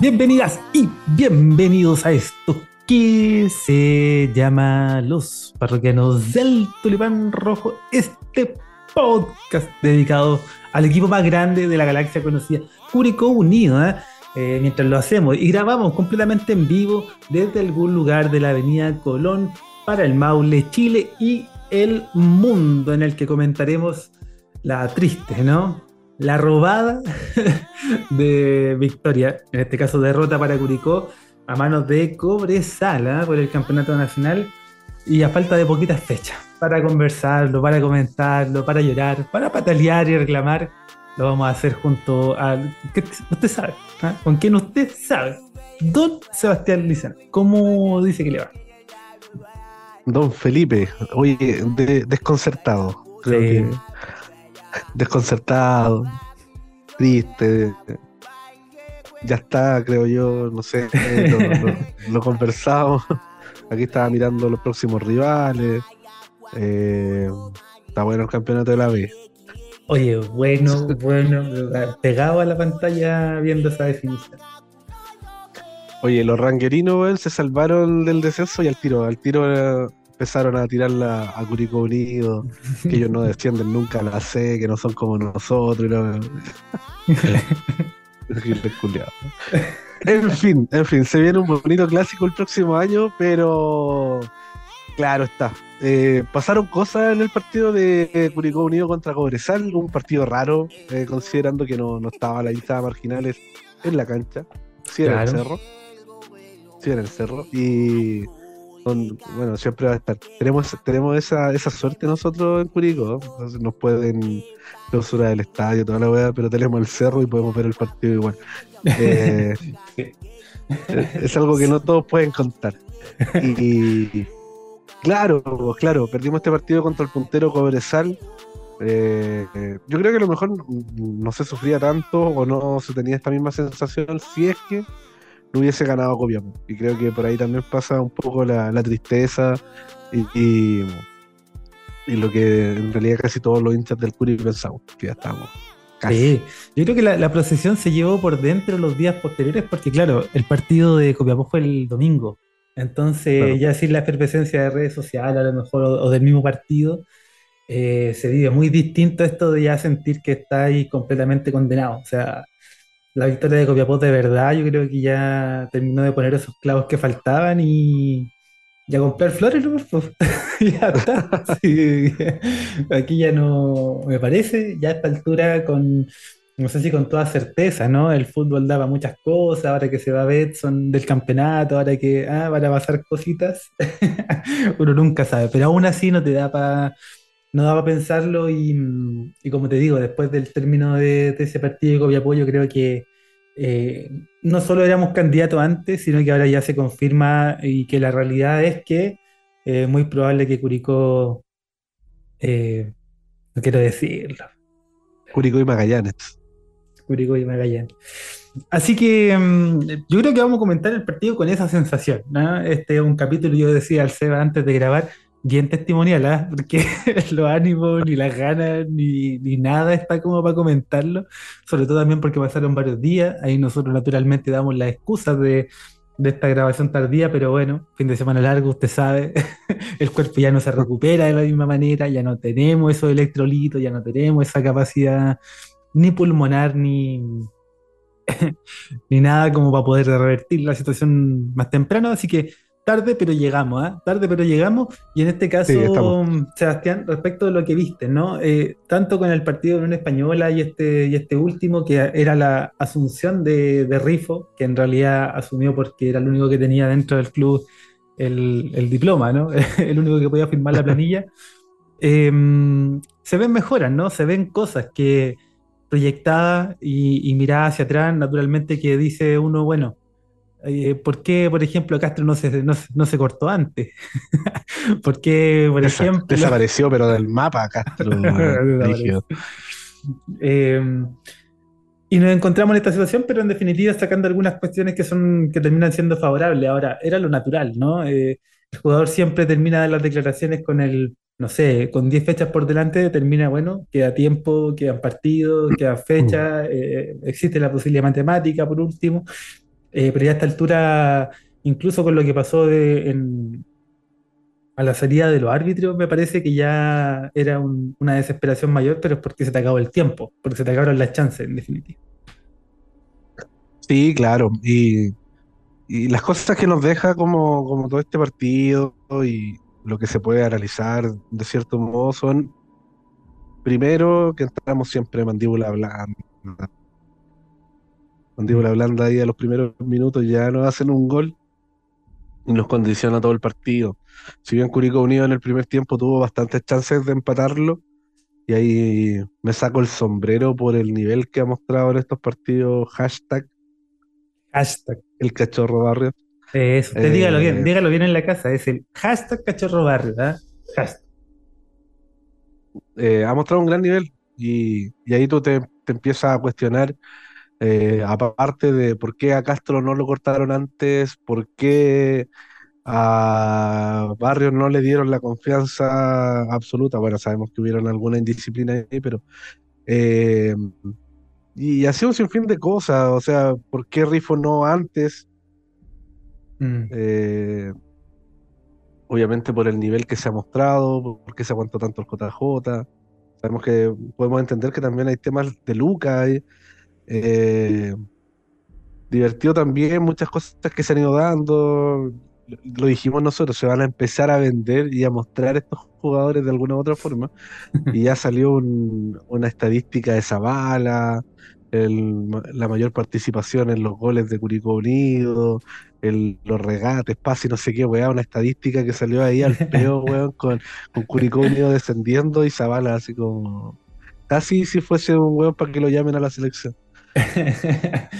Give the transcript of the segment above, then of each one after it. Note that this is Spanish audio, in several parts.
Bienvenidas y bienvenidos a esto que se llama Los Parroquianos del Tulipán Rojo, este podcast dedicado al equipo más grande de la galaxia conocida, Curicó Unido, ¿eh? Eh, mientras lo hacemos y grabamos completamente en vivo desde algún lugar de la Avenida Colón para el Maule, Chile y el mundo en el que comentaremos la triste, ¿no? La robada de victoria, en este caso derrota para Curicó a manos de Cobresala por el campeonato nacional y a falta de poquitas fechas para conversarlo, para comentarlo, para llorar, para patalear y reclamar, lo vamos a hacer junto al. Usted sabe, ¿ah? con quien usted sabe, Don Sebastián Lizán. ¿Cómo dice que le va? Don Felipe, oye, desconcertado. Creo que desconcertado, triste. Ya está, creo yo, no sé, lo, lo conversamos. Aquí estaba mirando los próximos rivales. Eh, está bueno el campeonato de la B. Oye, bueno, bueno, pegado a la pantalla viendo esa definición. Oye, los ranguerinos se salvaron del descenso y al tiro, al tiro empezaron a tirarla a Curicó Unido, que ellos no descienden nunca a la C, que no son como nosotros. en fin, en fin, se viene un bonito clásico el próximo año, pero claro está, eh, pasaron cosas en el partido de Curicó Unido contra Cobresal, un partido raro, eh, considerando que no, estaba la lista de marginales en la cancha, sí en el cerro, sí en el cerro, y bueno, siempre va a estar. Tenemos, tenemos esa, esa suerte nosotros en Curicó, nos pueden clausurar el estadio, toda la weá, pero tenemos el cerro y podemos ver el partido igual. Eh, es algo que no todos pueden contar. Y Claro, claro, perdimos este partido contra el puntero Cobresal. Eh, yo creo que a lo mejor no se sufría tanto o no se tenía esta misma sensación si es que no hubiese ganado Copiapó. Y creo que por ahí también pasa un poco la, tristeza y, y, lo que en realidad casi todos los hinchas del Curi pensamos, que ya estamos. Sí, yo creo que la, la, procesión se llevó por dentro los días posteriores porque claro, el partido de Copiapó fue el domingo entonces, ya sin la efervescencia de redes sociales, a lo mejor, o, del mismo partido, eh, se vive muy distinto esto de ya sentir que está ahí completamente condenado. O sea, la victoria de Copiapó de verdad, yo creo que ya terminó de poner esos clavos que faltaban y, ya comprar flores, ¿no? Pues, ya está. Aquí ya no me parece, ya a esta altura con no sé si con toda certeza, ¿no? El fútbol daba muchas cosas, ahora que se va a ver son del campeonato, ahora que ah, van a pasar cositas, uno nunca sabe, pero aún así no te da para no daba pensarlo y, como te digo, después del término de, ese partido de Copiapó, yo creo que eh, no solo éramos candidatos antes, sino que ahora ya se confirma y que la realidad es que es eh, muy probable que Curicó, eh, no quiero decirlo. Curicó y Magallanes. Curicó y Magallanes. Así que mm, yo creo que vamos a comentar el partido con esa sensación. Este es un capítulo, yo decía al Seba antes de grabar, bien testimonial, ¿ah? porque los ánimos, ni las ganas, ni, nada está como para comentarlo. Sobre todo también porque pasaron varios días. Ahí nosotros naturalmente damos las excusas de, de esta grabación tardía, pero bueno, fin de semana largo, usted sabe, el cuerpo ya no se recupera de la misma manera, ya no tenemos esos electrolitos, ya no tenemos esa capacidad ni pulmonar, ni, ni nada como para poder revertir la situación más temprano. Así que tarde, pero llegamos, ¿ah? Tarde, pero llegamos. Y en este caso, Sebastián, respecto de lo que viste, ¿no? Eh, tanto con el partido de Unión Española y este, y este último, que era la asunción de, Rifo, que en realidad asumió porque era el único que tenía dentro del club el, diploma, ¿no? el único que podía firmar la planilla. Em, se ven mejoras, ¿no? Se ven cosas que proyectada y, y, mirada hacia atrás, naturalmente que dice uno, bueno, eh, ¿por qué, por ejemplo, Castro no se, no, se cortó antes? ¿Por qué, por ejemplo... Desapareció, pero del mapa Castro. Em, y nos encontramos en esta situación, pero en definitiva sacando algunas cuestiones que son que terminan siendo favorables. Ahora, era lo natural, ¿no? Eh, el jugador siempre termina las declaraciones con el no sé, con 10 fechas por delante termina, bueno, queda tiempo, quedan partidos, queda fecha, eh, existe la posibilidad matemática por último, eh, pero ya a esta altura, incluso con lo que pasó a la salida de los árbitros, me parece que ya era un- una desesperación mayor, pero es porque se te acabó el tiempo, porque se te acabaron las chances, en definitiva. Sí, claro. Y, y las cosas que nos deja como, como todo este partido y lo que se puede analizar de cierto modo son, primero, que entramos siempre mandíbula blanda. Mandíbula blanda ahí a los primeros minutos ya nos hacen un gol y nos condiciona todo el partido. Si bien Curicó Unido en el primer tiempo tuvo bastantes chances de empatarlo, y ahí me saco el sombrero por el nivel que ha mostrado en estos partidos, hashtag Hashtag. el cachorro barrio. Eso, usted dígalo bien, Eh, dígalo bien en la casa, es el hashtag cachorro barrio, ¿ah? Hashtag. eh, ha mostrado un gran nivel y, y ahí tú te, te empiezas a cuestionar, eh, aparte de por qué a Castro no lo cortaron antes, por qué a Barrios no le dieron la confianza absoluta. Bueno, sabemos que hubieron alguna indisciplina ahí, pero... eh, y así un sinfín de cosas, o sea, ¿por qué Rifo no antes? Mm. Eh, obviamente por el nivel que se ha mostrado, por qué se aguantó tanto el JJ. Sabemos que podemos entender que también hay temas de Luca, hay, eh, divertido también, muchas cosas que se han ido dando. Lo dijimos nosotros, se van a empezar a vender y a mostrar estos jugadores de alguna u otra forma. Y ya salió un- una estadística de Zavala, el- la mayor participación en los goles de Curicó Unido, el- los regates, pases, no sé qué, weá, una estadística que salió ahí al peo, weón, con, con Curicó Unido descendiendo y Zavala así como... Casi si fuese un weón para que lo llamen a la selección.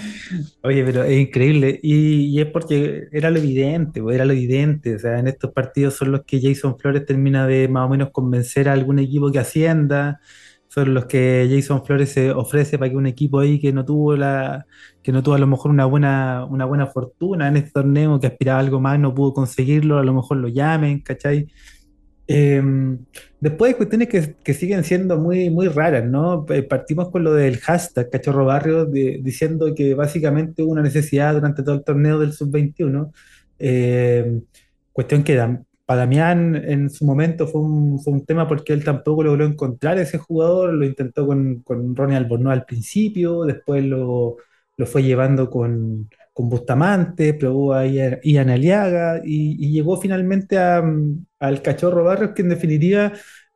Oye, pero es increíble. Y, y es porque era lo evidente, pues, era lo evidente. O sea, en estos partidos son los que Jason Flores termina de más o menos convencer a algún equipo que ascienda. Son los que Jason Flores se ofrece para que un equipo ahí que no tuvo la, que no tuvo a lo mejor una buena, una buena fortuna en este torneo, que aspiraba a algo más, no pudo conseguirlo, a lo mejor lo llamen, ¿cachai? Eh, después hay cuestiones que, que siguen siendo muy, muy raras, ¿no? Eh, Partimos con lo del hashtag Cachorro Barrio, de- diciendo que básicamente hubo una necesidad durante todo el torneo del Sub-21. Eh, cuestión que Dam- para Damián en su momento fue un, fue un tema porque él tampoco logró encontrar ese jugador, lo intentó con, con Ronnie Albornoz al principio, después lo, lo fue llevando con, con Bustamante, probó a Ian Aliaga y, y llegó finalmente mm, al Cachorro Barrios, que en definitiva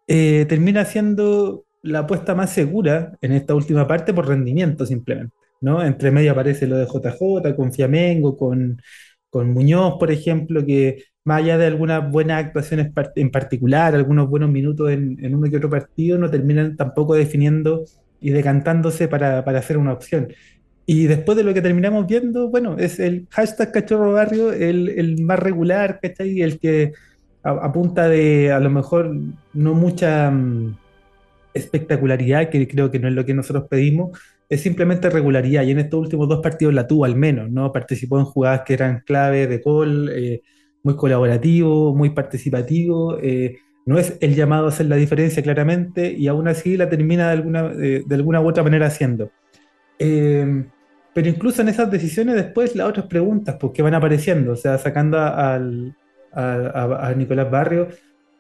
eh, termina siendo la apuesta más segura en esta última parte por rendimiento simplemente, ¿no? Entre medio aparece lo de JJ, con Fiamengo, con, con Muñoz, por ejemplo, que más allá de algunas buenas actuaciones en particular, algunos buenos minutos en, en uno que otro partido, no terminan tampoco definiendo y decantándose para, para hacer una opción. Y después de lo que terminamos viendo, bueno, es el hashtag Cachorro Barrio, el, el más regular, ¿cachai? El que a, a punta de a lo mejor no mucha mm, espectacularidad, que creo que no es lo que nosotros pedimos, es simplemente regularidad. Y en estos últimos dos partidos la tuvo al menos, ¿no? Participó en jugadas que eran clave de gol, eh, muy colaborativo, muy participativo. eh, no es el llamado a hacer la diferencia claramente, y aún así la termina de alguna, eh, de alguna u otra manera haciendo. Eh, pero incluso en esas decisiones después las otras preguntas, pues, que van apareciendo, o sea, sacando al- a, a- a Nicolás Barrio,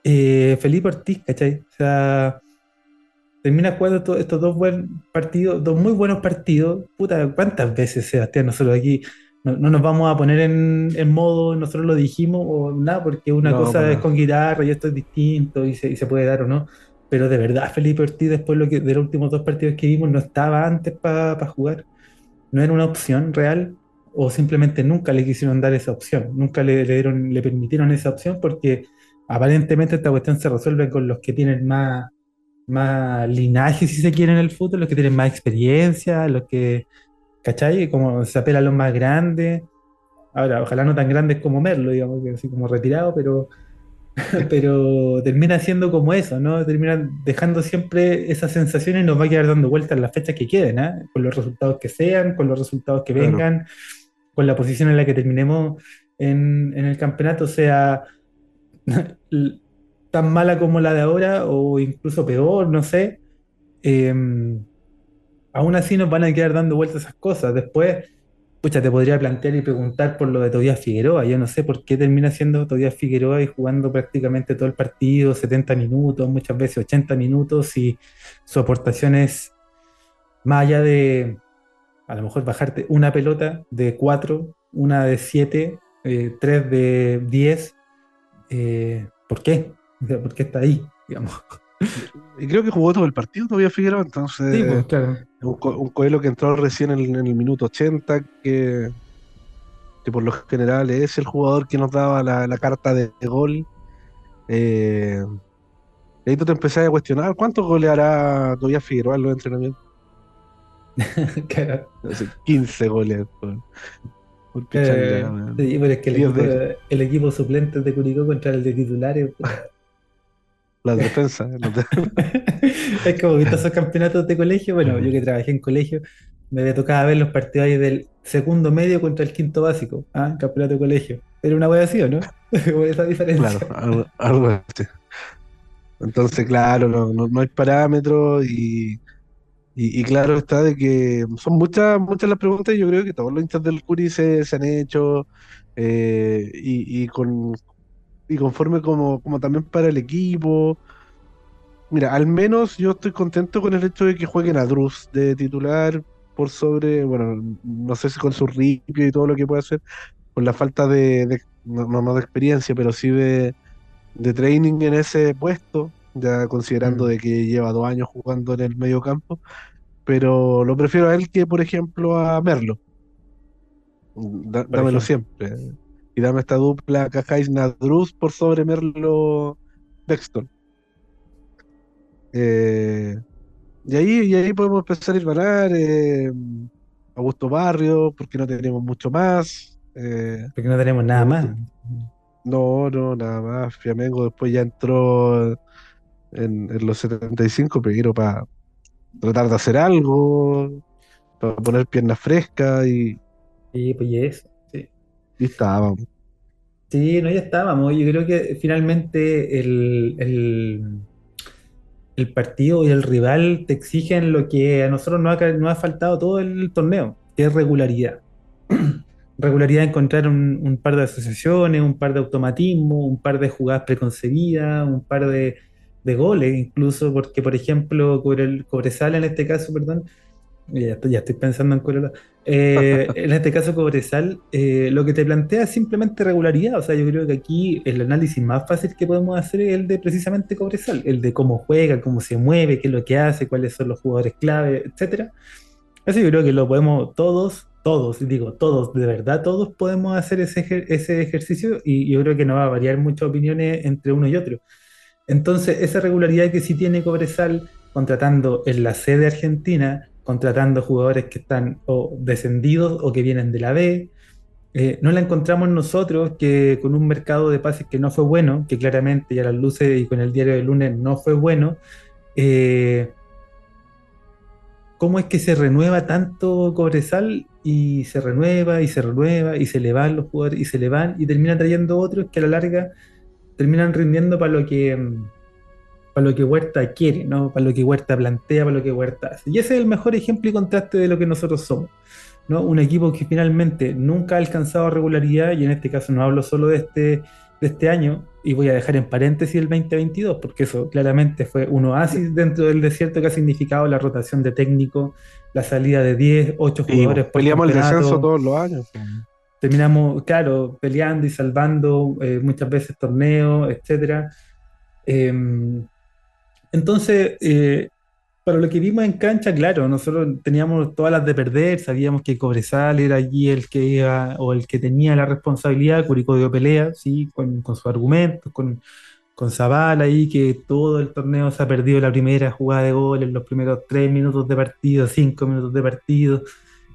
eh, Felipe Ortiz, ¿cachai? O sea, termina jugando to- estos dos buenos partidos, dos muy buenos partidos. Puta, ¿cuántas veces, Sebastián, nosotros aquí no, no nos vamos a poner en, en modo, nosotros lo dijimos o nada, porque una No, cosa para es nada. con guitarra y esto es distinto y se, y se puede dar o no. Pero de verdad, Felipe Ortiz, después lo que, de los últimos dos partidos que vimos, no estaba antes para jugar. No era una opción real o simplemente nunca le quisieron dar esa opción. Nunca le, le dieron, le permitieron esa opción porque aparentemente esta cuestión se resuelve con los que tienen más, más linaje, si se quiere, en el fútbol, los que tienen más experiencia, los que, ¿cachai? Como se apela a los más grandes. Ahora, ojalá no tan grandes como Merlo, digamos, así como retirado, pero pero termina siendo como eso, ¿no? Termina dejando siempre esas sensaciones y nos va a quedar dando vueltas las fechas que queden, ¿ah? Con los resultados que sean, con los resultados que Claro. vengan, con la posición en la que terminemos en, en el campeonato, sea, tan mala como la de ahora o incluso peor, no sé, eh, aún así nos van a quedar dando vueltas esas cosas. Después, pucha, te podría plantear y preguntar por lo de Tobías Figueroa. Yo no sé por qué termina siendo Tobías Figueroa y jugando prácticamente todo el partido, 70 minutos, muchas veces 80 minutos, y su aportación es más allá de a lo mejor bajarte una pelota de 4, una de 7, eh, tres de 10. Eh, ¿Por qué? ¿Por qué está ahí? Digamos. Y creo que jugó todo el partido todavía Figueroa, entonces. Sí, pues, claro. Un, un Coelho que entró recién en el, en el minuto 80, que, que, por lo general es el jugador que nos daba la, la carta de, de gol. Eh, y ahí tú te empezás a cuestionar cuántos goles hará todavía Figueroa en los entrenamientos. claro. 15 goles. Por, por Eh, picharle, weón. sí, pero es que el equipo, el equipo suplente de Curicó contra el de titulares. Las defensas. los de- es como visto esos campeonatos de colegio. Bueno, yo que trabajé en colegio, me había tocado ver los partidos ahí del segundo medio contra el quinto básico. Ah, campeonato de colegio. Era una wea así, ¿o no? Como esa diferencia. Claro, algo, algo así. Entonces, claro, no, no, no hay parámetros y, y, y claro está de que son muchas muchas las preguntas y yo creo que todos los hinchas del Curi se, se han hecho eh, y, y con y conforme como, como también para el equipo. Mira, al menos yo estoy contento con el hecho de que jueguen a Druz de titular por sobre, bueno, no sé si con su ripio y todo lo que puede hacer, con la falta de, de- no, no de experiencia, pero sí de, de training en ese puesto, ya considerando Mm. de que lleva dos años jugando en el medio campo, pero lo prefiero a él que, por ejemplo, a Merlo. Da- Por dámelo ejemplo. siempre. Y dame esta dupla Cajáis Nadruz por sobre Merlo Dexton. Eh, y ahí, y ahí podemos empezar a ir ganar eh, Augusto Barrio, porque no tenemos mucho más. Eh, Porque no tenemos nada más. no, no, nada más. Flamengo después ya entró en, en los 75, pero para tratar de hacer algo, para poner piernas frescas y, Sí, pues y eso. Y estábamos. Sí, no, ya estábamos. Yo creo que finalmente el, el, el partido y el rival te exigen lo que a nosotros nos ha, ha faltado todo el torneo, que es regularidad. Regularidad de encontrar un, un par de asociaciones, un par de automatismos, un par de jugadas preconcebidas, un par de, de goles, incluso porque, por ejemplo, Cobre- Cobresal en este caso, perdón, ya estoy, ya estoy pensando en Cobresal. Eh, en este caso, Cobresal, eh, lo que te plantea es simplemente regularidad. O sea, yo creo que aquí el análisis más fácil que podemos hacer es el de precisamente Cobresal, el de cómo juega, cómo se mueve, qué es lo que hace, cuáles son los jugadores clave, etcétera. Eso yo creo que lo podemos todos, todos, digo todos, de verdad, todos podemos hacer ese, ejer- ese ejercicio y yo creo que no va a variar muchas opiniones entre uno y otro. Entonces, esa regularidad que sí tiene Cobresal, contratando en la sede argentina, contratando jugadores que están o descendidos o que vienen de la B, eh, no la encontramos nosotros que con un mercado de pases que no fue bueno, que claramente ya las luces y con el diario del lunes no fue bueno. eh, ¿Cómo es que se renueva tanto Cobresal y se renueva y se renueva y se le van los jugadores y se le van y termina trayendo otros que a la larga terminan rindiendo para lo que mm, para lo que Huerta quiere, ¿no? Para lo que Huerta plantea, para lo que Huerta hace. Y ese es el mejor ejemplo y contraste de lo que nosotros somos, ¿no? Un equipo que finalmente nunca ha alcanzado regularidad, y en este caso no hablo solo de este, de este año, y voy a dejar en paréntesis el 2022, porque eso claramente fue un oasis dentro del desierto que ha significado la rotación de técnico, la salida de 10, 8 Y jugadores por peleamos el descenso todos los años. terminamos, claro, peleando y salvando eh, muchas veces torneos, etcétera. Eh, entonces, eh, para lo que vimos en cancha, claro, nosotros teníamos todas las de perder, sabíamos que Cobresal era allí el que iba, o el que tenía la responsabilidad, Curicó dio pelea, sí, con, con sus argumentos, con, con Zavala ahí, que todo el torneo se ha perdido la primera jugada de gol en los primeros tres minutos de partido, cinco minutos de partido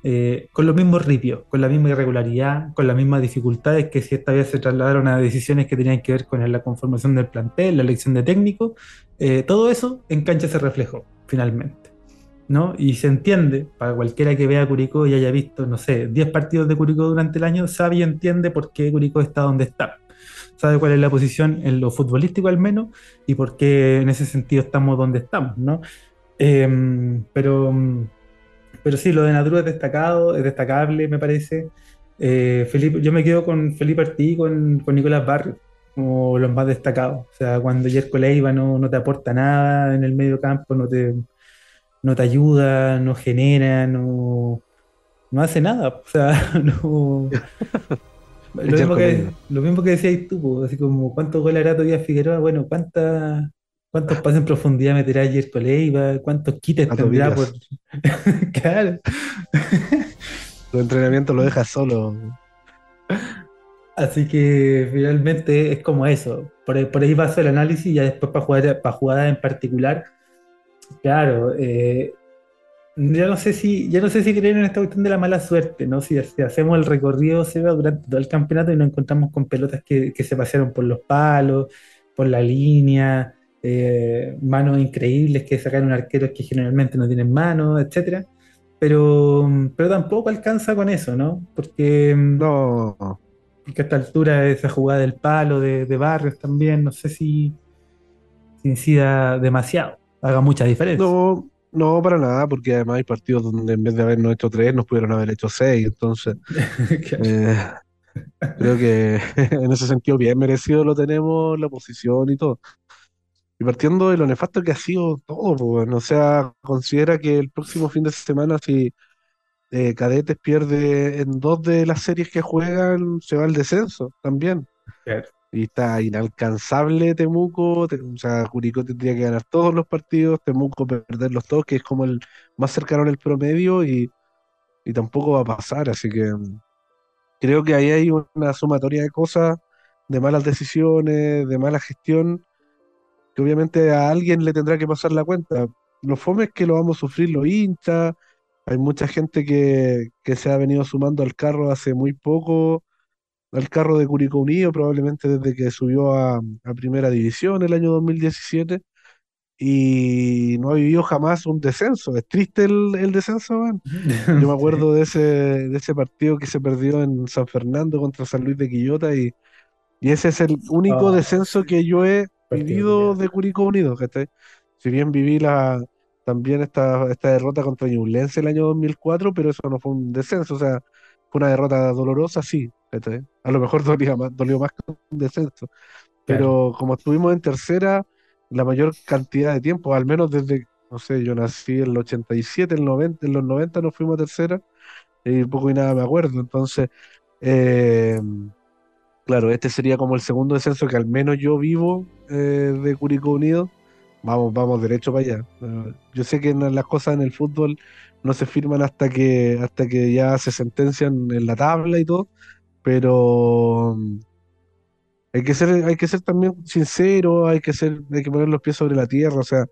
eh, con los mismos ripios, con la misma irregularidad, con las mismas dificultades que si esta vez se trasladaron a decisiones que tenían que ver con la conformación del plantel, la elección de técnico, eh, todo eso en cancha se reflejó finalmente. ¿no? Y se entiende, para cualquiera que vea Curicó y haya visto, no sé, 10 partidos de Curicó durante el año, sabe y entiende por qué Curicó está donde está. sabe cuál es la posición en lo futbolístico al menos y por qué en ese sentido estamos donde estamos, ¿no? Em, pero, pero sí, lo de Nadru es destacado, es destacable, me parece. Eh, Felipe, yo me quedo con Felipe Artí y con, con Nicolás Barrio como los más destacados. O sea, cuando Jerko Leiva no, no te aporta nada en el medio campo, no te, no te ayuda, no genera, no, no hace nada. O sea, no. Lo mismo, que, lo mismo que decías tú, así como cuántos goles hará todavía Figueroa, bueno, cuántas cuántos pases en profundidad meterá Jerko Leiva, cuántos quites tendrá por. claro. Tu entrenamiento lo deja solo. Así que finalmente es como eso. Por ahí, por ahí paso el análisis y ya después para jugar para jugadas en particular. Claro, eh, ya no sé si, ya no sé si creen en esta cuestión de la mala suerte, ¿no? Si, hacemos el recorrido se va durante todo el campeonato y nos encontramos con pelotas que, se pasearon por los palos, por la línea, eh, manos increíbles que sacaron arqueros que generalmente no tienen manos, etcétera. Pero, pero tampoco alcanza con eso, ¿no? Porque no que a esta altura esa jugada del palo de, Barrios también, no sé si, incida demasiado, haga mucha diferencia. No, no, para nada, porque además hay partidos donde en vez de habernos hecho tres, nos pudieron haber hecho seis, entonces eh, creo que en ese sentido bien merecido lo tenemos, la posición y todo. Y partiendo de lo nefasto que ha sido todo, o sea, considera que el próximo fin de semana, si eh, Cadetes pierde en dos de las series que juegan, se va al descenso también. Y está inalcanzable Temuco, o sea, Curicó tendría que ganar todos los partidos, Temuco perderlos todos, que es como el más cercano al promedio, y, tampoco va a pasar, así que mm, creo que ahí hay una sumatoria de cosas, de malas decisiones, de mala gestión, que obviamente a alguien le tendrá que pasar la cuenta. Los fomes que lo vamos a sufrir los hinchas, hay mucha gente que, se ha venido sumando al carro hace muy poco, al carro de Curicó Unido, probablemente desde que subió a, Primera División el año 2017, y no ha vivido jamás un descenso. Es triste el, descenso, Yo me acuerdo de ese, de ese partido que se perdió en San Fernando contra San Luis de Quillota, y, ese es el único ah, descenso que yo he vivido de Curicó Unido, Si bien viví la, también esta, esta derrota contra Ñublense el año 2004, pero eso no fue un descenso, o sea, fue una derrota dolorosa, sí, a lo mejor dolía más, dolió más que un descenso, pero como estuvimos en tercera la mayor cantidad de tiempo, al menos desde, no sé, yo nací en el 87, el 90, en los 90 nos fuimos a tercera, y poco y nada me acuerdo, entonces, eh, claro, este sería como el segundo descenso que al menos yo vivo eh, de Curicó Unido, vamos, vamos derecho para allá. Yo sé que las cosas en el fútbol no se firman hasta que, hasta que ya se sentencian en la tabla y todo, pero mm, hay que ser, hay que ser también sincero, hay que ser, hay que poner los pies sobre la tierra, o sea,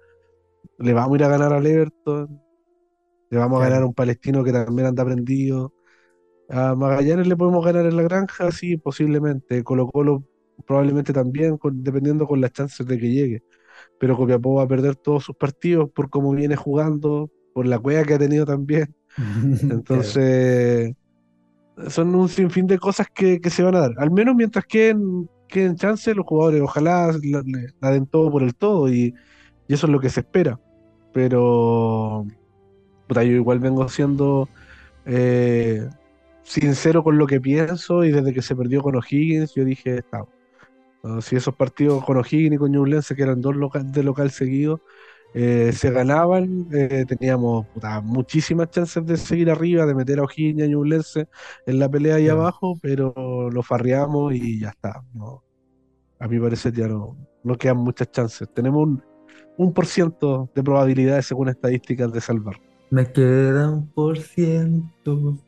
le vamos a ir a ganar al Everton, le vamos a ganar a un palestino que también anda prendido. A Magallanes le podemos ganar en la granja, sí, posiblemente. Colo Colo probablemente también, dependiendo con las chances de que llegue pero Copiapó va a perder todos sus partidos por cómo viene jugando, por la cueva que ha tenido también. Entonces, son un sinfín de cosas que, se van a dar. Al menos mientras queden, queden chance, los jugadores ojalá la, den todo por el todo y, eso es lo que se espera. Pero yo igual vengo siendo eh, sincero con lo que pienso y desde que se perdió con O'Higgins, yo dije, si esos partidos con O'Higgins y con Ñublense, que eran dos local, de local seguidos, eh, se ganaban, eh, teníamos muchísimas chances de seguir arriba, de meter a O'Higgins y a Ñublense en la pelea ahí abajo, pero lo farreamos y ya está. ¿no? A mi parecer ya no, no quedan muchas chances. Tenemos un, un por ciento de probabilidades según estadísticas de salvar. Me queda un por ciento.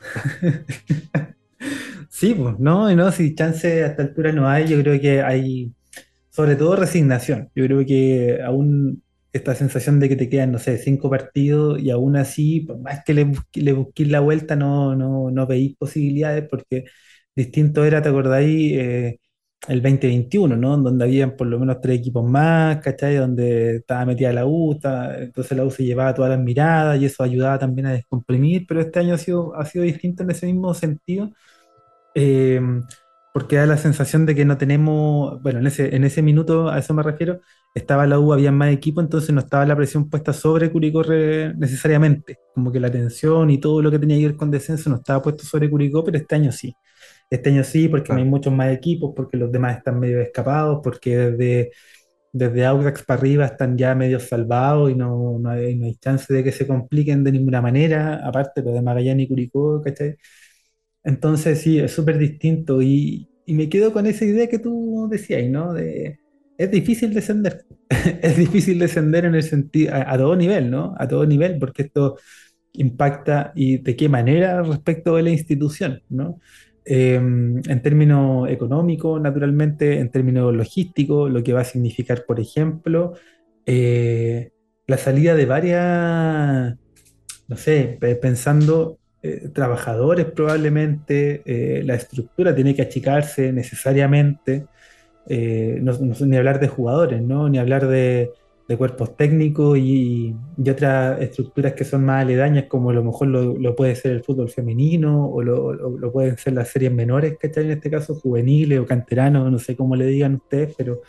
Sí, pues, no, no, si chance a esta altura no hay, yo creo que hay sobre todo resignación. Yo creo que aún esta sensación de que te quedan, no sé, cinco partidos y aún así, por más que le, busquéis la vuelta, no, no, no veis posibilidades porque distinto era, ¿te acordáis? Eh, el 2021, ¿no? Donde habían por lo menos tres equipos más, ¿cachai? Donde estaba metida la U, entonces la U se llevaba todas las miradas y eso ayudaba también a descomprimir, pero este año ha sido, ha sido distinto en ese mismo sentido eh, porque da la sensación de que no tenemos, bueno, en ese, en ese minuto, a eso me refiero, estaba la U, había más equipo, entonces no estaba la presión puesta sobre Curicó necesariamente, como que la tensión y todo lo que tenía que ver con descenso no estaba puesto sobre Curicó, pero este año sí. Este año sí, porque hay muchos más equipos, porque los demás están medio escapados, porque desde, desde Audax para arriba están ya medio salvados y no, no, hay, no hay chance de que se compliquen de ninguna manera, aparte lo de Magallanes y Curicó, ¿cachai? Entonces sí, es súper distinto y, y, me quedo con esa idea que tú decías, ¿no? De, es difícil descender, es difícil descender en el sentido, a, a, todo nivel, ¿no? A todo nivel, porque esto impacta y de qué manera respecto de la institución, ¿no? Eh, en términos económicos, naturalmente, en términos logísticos, lo que va a significar, por ejemplo, eh, la salida de varias, no sé, pensando eh, trabajadores probablemente, eh, la estructura tiene que achicarse necesariamente, no, no, ni hablar de jugadores, ¿no? ni hablar de, de cuerpos técnicos y, y, otras estructuras que son más aledañas, como a lo mejor lo, lo puede ser el fútbol femenino o lo, lo, pueden ser las series menores, ¿cachai? En este caso, juveniles o canteranos, no sé cómo le digan ustedes, pero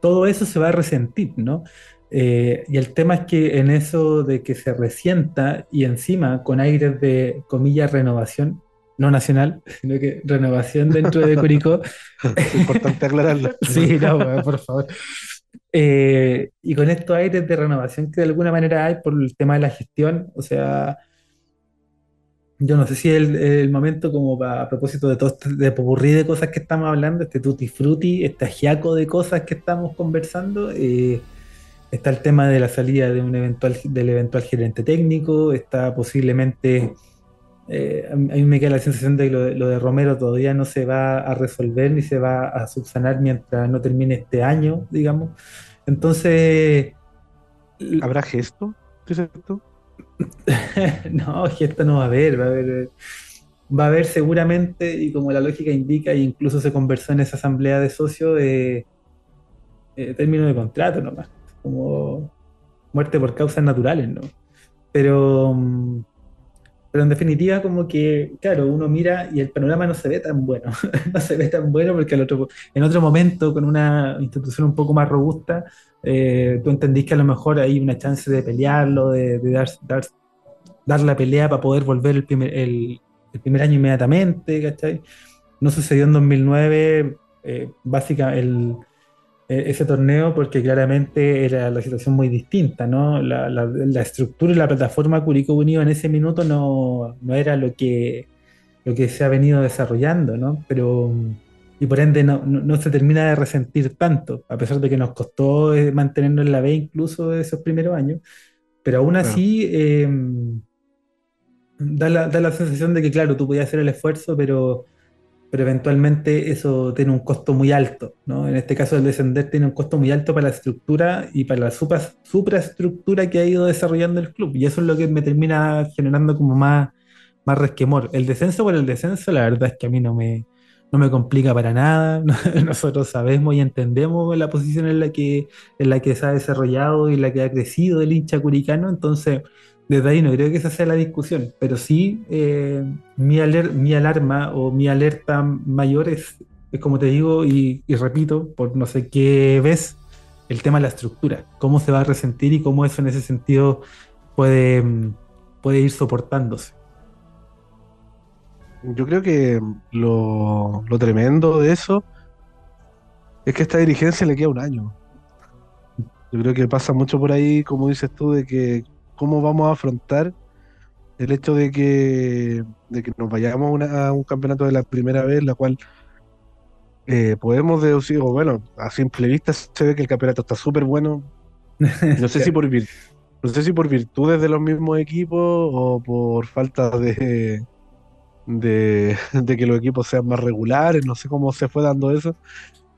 todo eso se va a resentir, ¿no? Eh, y el tema es que en eso de que se resienta y encima con aires de, comillas, renovación, no nacional, sino que renovación dentro de Curicó. es importante aclararlo. sí, no, por favor. Eh, y con estos aires de renovación que de alguna manera hay por el tema de la gestión, o sea, yo no sé si es el, momento como a propósito de todo este de popurrí de cosas que estamos hablando, este tutti frutti, este ajiaco de cosas que estamos conversando, eh, está el tema de la salida de un eventual, del eventual gerente técnico, está posiblemente, eh, a mí me queda la sensación de que lo, lo, de Romero todavía no se va a resolver ni se va a subsanar mientras no termine este año, digamos. Entonces... ¿Habrá gesto? ¿Qué es esto? no, gesto no va a haber, va a haber... Va a haber seguramente, y como la lógica indica, e incluso se conversó en esa asamblea de socios, eh, eh, término de contrato nomás como muerte por causas naturales, ¿no? Pero, pero en definitiva, como que, claro, uno mira y el panorama no se ve tan bueno, no se ve tan bueno porque en otro momento, con una institución un poco más robusta, eh, tú entendís que a lo mejor hay una chance de pelearlo, de, dar, dar, dar, la pelea para poder volver el primer, el, primer año inmediatamente, ¿cachai? No sucedió en 2009, eh, básicamente el ese torneo porque claramente era la situación muy distinta, ¿no? La, la, la estructura y la plataforma Curicó Unido en ese minuto no, no, era lo que, lo que se ha venido desarrollando, ¿no? Pero, y por ende no, no, no se termina de resentir tanto, a pesar de que nos costó eh, mantenernos en la B incluso esos primeros años, pero aún así eh, da, la, da la sensación de que, claro, tú podías hacer el esfuerzo, pero pero eventualmente eso tiene un costo muy alto, ¿no? En este caso el descender tiene un costo muy alto para la estructura y para la supra, supraestructura que ha ido desarrollando el club, y eso es lo que me termina generando como más, más resquemor. El descenso por el descenso, la verdad es que a mí no me, no me complica para nada, nosotros sabemos y entendemos la posición en la que, en la que se ha desarrollado y la que ha crecido el hincha curicano, entonces desde ahí no creo que esa sea la discusión, pero sí eh, mi, aler mi, alarma o mi alerta mayor es, es como te digo y, repito, por no sé qué ves, el tema de la estructura, cómo se va a resentir y cómo eso en ese sentido puede, puede ir soportándose. Yo creo que lo, lo tremendo de eso es que a esta dirigencia le queda un año. Yo creo que pasa mucho por ahí, como dices tú, de que cómo vamos a afrontar el hecho de que, de que nos vayamos a, una, a, un campeonato de la primera vez, la cual eh, podemos deducir, o bueno, a simple vista se ve que el campeonato está súper bueno. No sé si por no sé si por virtudes de los mismos equipos o por falta de, de, de, que los equipos sean más regulares, no sé cómo se fue dando eso,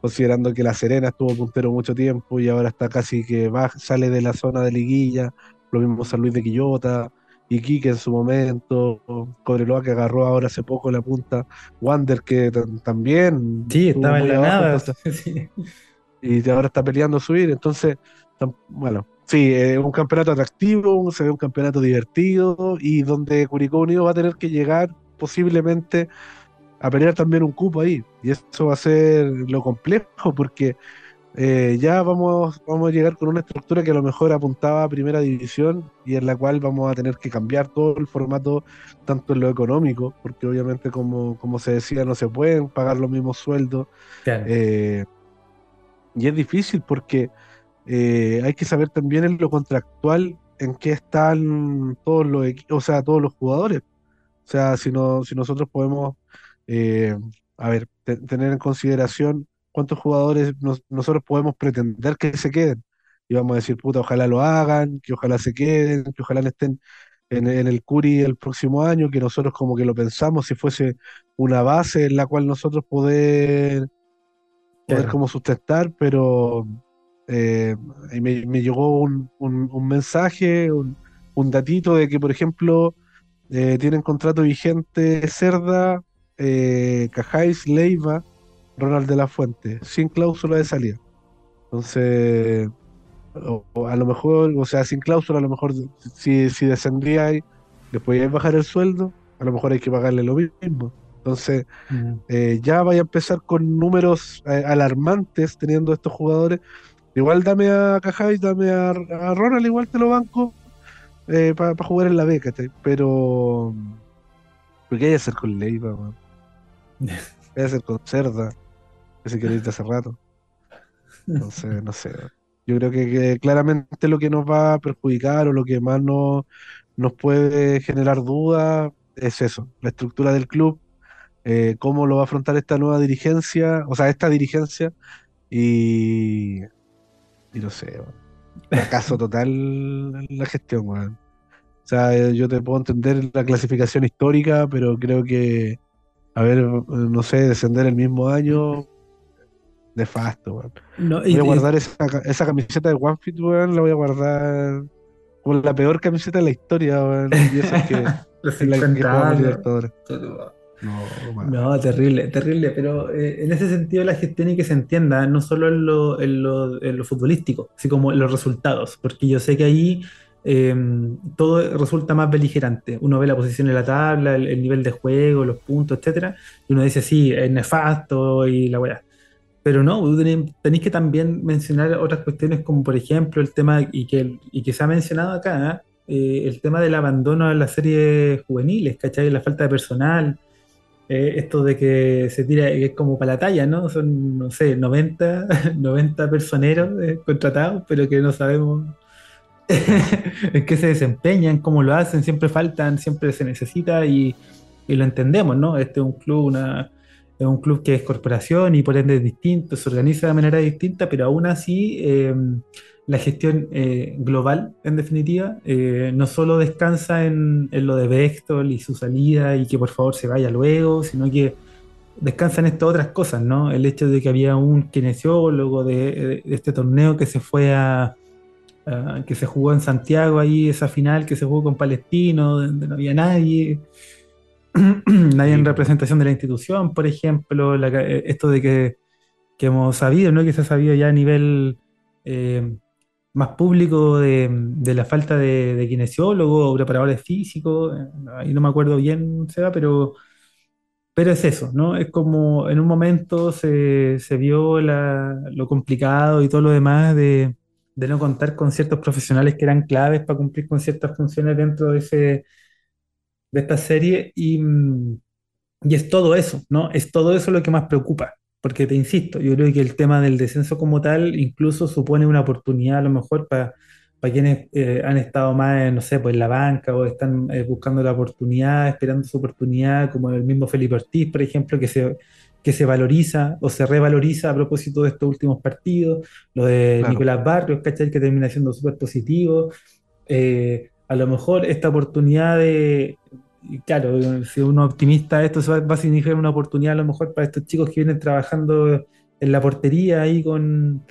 considerando que la Serena estuvo puntero mucho tiempo y ahora está casi que va, sale de la zona de liguilla, lo mismo San Luis de Quillota, Iquique en su momento, Cobreloa que agarró ahora hace poco la punta, Wander que también. Sí, estaba en la nada. Entonces, sí. Y ahora está peleando subir, entonces, bueno, sí, es eh, un campeonato atractivo, se ve un campeonato divertido y donde Curicó Unido va a tener que llegar posiblemente a pelear también un cupo ahí. Y eso va a ser lo complejo porque eh, ya vamos, vamos a llegar con una estructura que a lo mejor apuntaba a primera división y en la cual vamos a tener que cambiar todo el formato, tanto en lo económico, porque obviamente como, como se decía, no se pueden pagar los mismos sueldos. Eh, y es difícil porque eh, hay que saber también en lo contractual en qué están todos los o sea, todos los jugadores. O sea, si, no, si nosotros podemos, a ver, tener en consideración cuántos jugadores nosotros podemos pretender que se queden. Y vamos a decir, puta, ojalá lo hagan, que ojalá se queden, que ojalá estén en, el Curi el próximo año, que nosotros como que lo pensamos si fuese una base en la cual nosotros poder, poder como sustentar, pero eh, me, llegó un, mensaje, un, datito de que, por ejemplo, eh, tienen contrato vigente Cerda, eh, Cajáis, Leiva, Ronald de la Fuente, sin cláusula de salida. Entonces, a lo mejor, o sea, sin cláusula, a lo mejor si, si descendía y después bajar el sueldo, a lo mejor hay que pagarle lo mismo. Entonces, eh, ya vaya a empezar con números eh, alarmantes teniendo estos jugadores. Igual dame a Cajay, dame a, Ronald, igual te lo banco eh, para jugar en la beca, pero. ¿Por qué hay que hacer con Leiva, ¿Qué hay que hacer con Cerda? Ese que hace rato. Entonces, no sé. Yo creo que, claramente lo que nos va a perjudicar o lo que más no, nos puede generar dudas es eso, la estructura del club, eh, cómo lo va a afrontar esta nueva dirigencia, o sea, esta dirigencia, y, y no sé, fracaso total la gestión, O sea, yo te puedo entender la clasificación histórica, pero creo que, a ver, no sé, descender el mismo año, nefasto, weón. voy a guardar esa, camiseta de OneFit, weón, la voy a guardar como la peor camiseta de la historia, weón. Y esa es que, No, no, terrible, terrible, pero eh, en ese sentido la gestión y que se entienda, no solo en lo, en lo, en lo futbolístico, así como en los resultados, porque yo sé que ahí em, todo resulta más beligerante. Uno ve la posición en la tabla, el, el, nivel de juego, los puntos, etcétera, y uno dice, sí, es nefasto y la weá. Pero no, tenéis que también mencionar otras cuestiones como por ejemplo el tema, y que, y que se ha mencionado acá, eh, el tema del abandono de las series juveniles, ¿cachai? La falta de personal, eh, esto de que se tira, que es como para la talla, ¿no? Son, no sé, 90, 90 personeros eh, contratados, pero que no sabemos en qué se desempeñan, cómo lo hacen, siempre faltan, siempre se necesita y, y lo entendemos, ¿no? Este es un club, una es un club que es corporación y por ende es distinto, se organiza de manera distinta, pero aún así eh, la gestión eh, global, en definitiva, eh, no solo descansa en, lo de Bextol y su salida y que por favor se vaya luego, sino que descansa en estas otras cosas, ¿no? El hecho de que había un kinesiólogo de, este torneo que se fue a, que se jugó en Santiago ahí, esa final que se jugó con Palestino, donde no había nadie. nadie en representación de la institución, por ejemplo, eh, esto de que, hemos sabido, ¿no? que se ha sabido ya a nivel eh, más público de, la falta de, de kinesiólogos o preparadores físicos, eh, ahí no me acuerdo bien, Seba, pero, pero es eso, ¿no? Es como en un momento se, vio lo complicado y todo lo demás de, de no contar con ciertos profesionales que eran claves para cumplir con ciertas funciones dentro de ese de esta serie y, mm, y, es todo eso, ¿no? Es todo eso lo que más preocupa, porque te insisto, yo creo que el tema del descenso como tal incluso supone una oportunidad a lo mejor para, para quienes eh, han estado más, no sé, pues en la banca o están eh, buscando la oportunidad, esperando su oportunidad, como el mismo Felipe Ortiz, por ejemplo, que se, que se valoriza o se revaloriza a propósito de estos últimos partidos, lo de Nicolás Barrios, ¿cachai? Que termina siendo súper positivo. Eh, a lo mejor esta oportunidad de, claro, si uno optimista, esto va, a significar una oportunidad a lo mejor para estos chicos que vienen trabajando en la portería ahí con,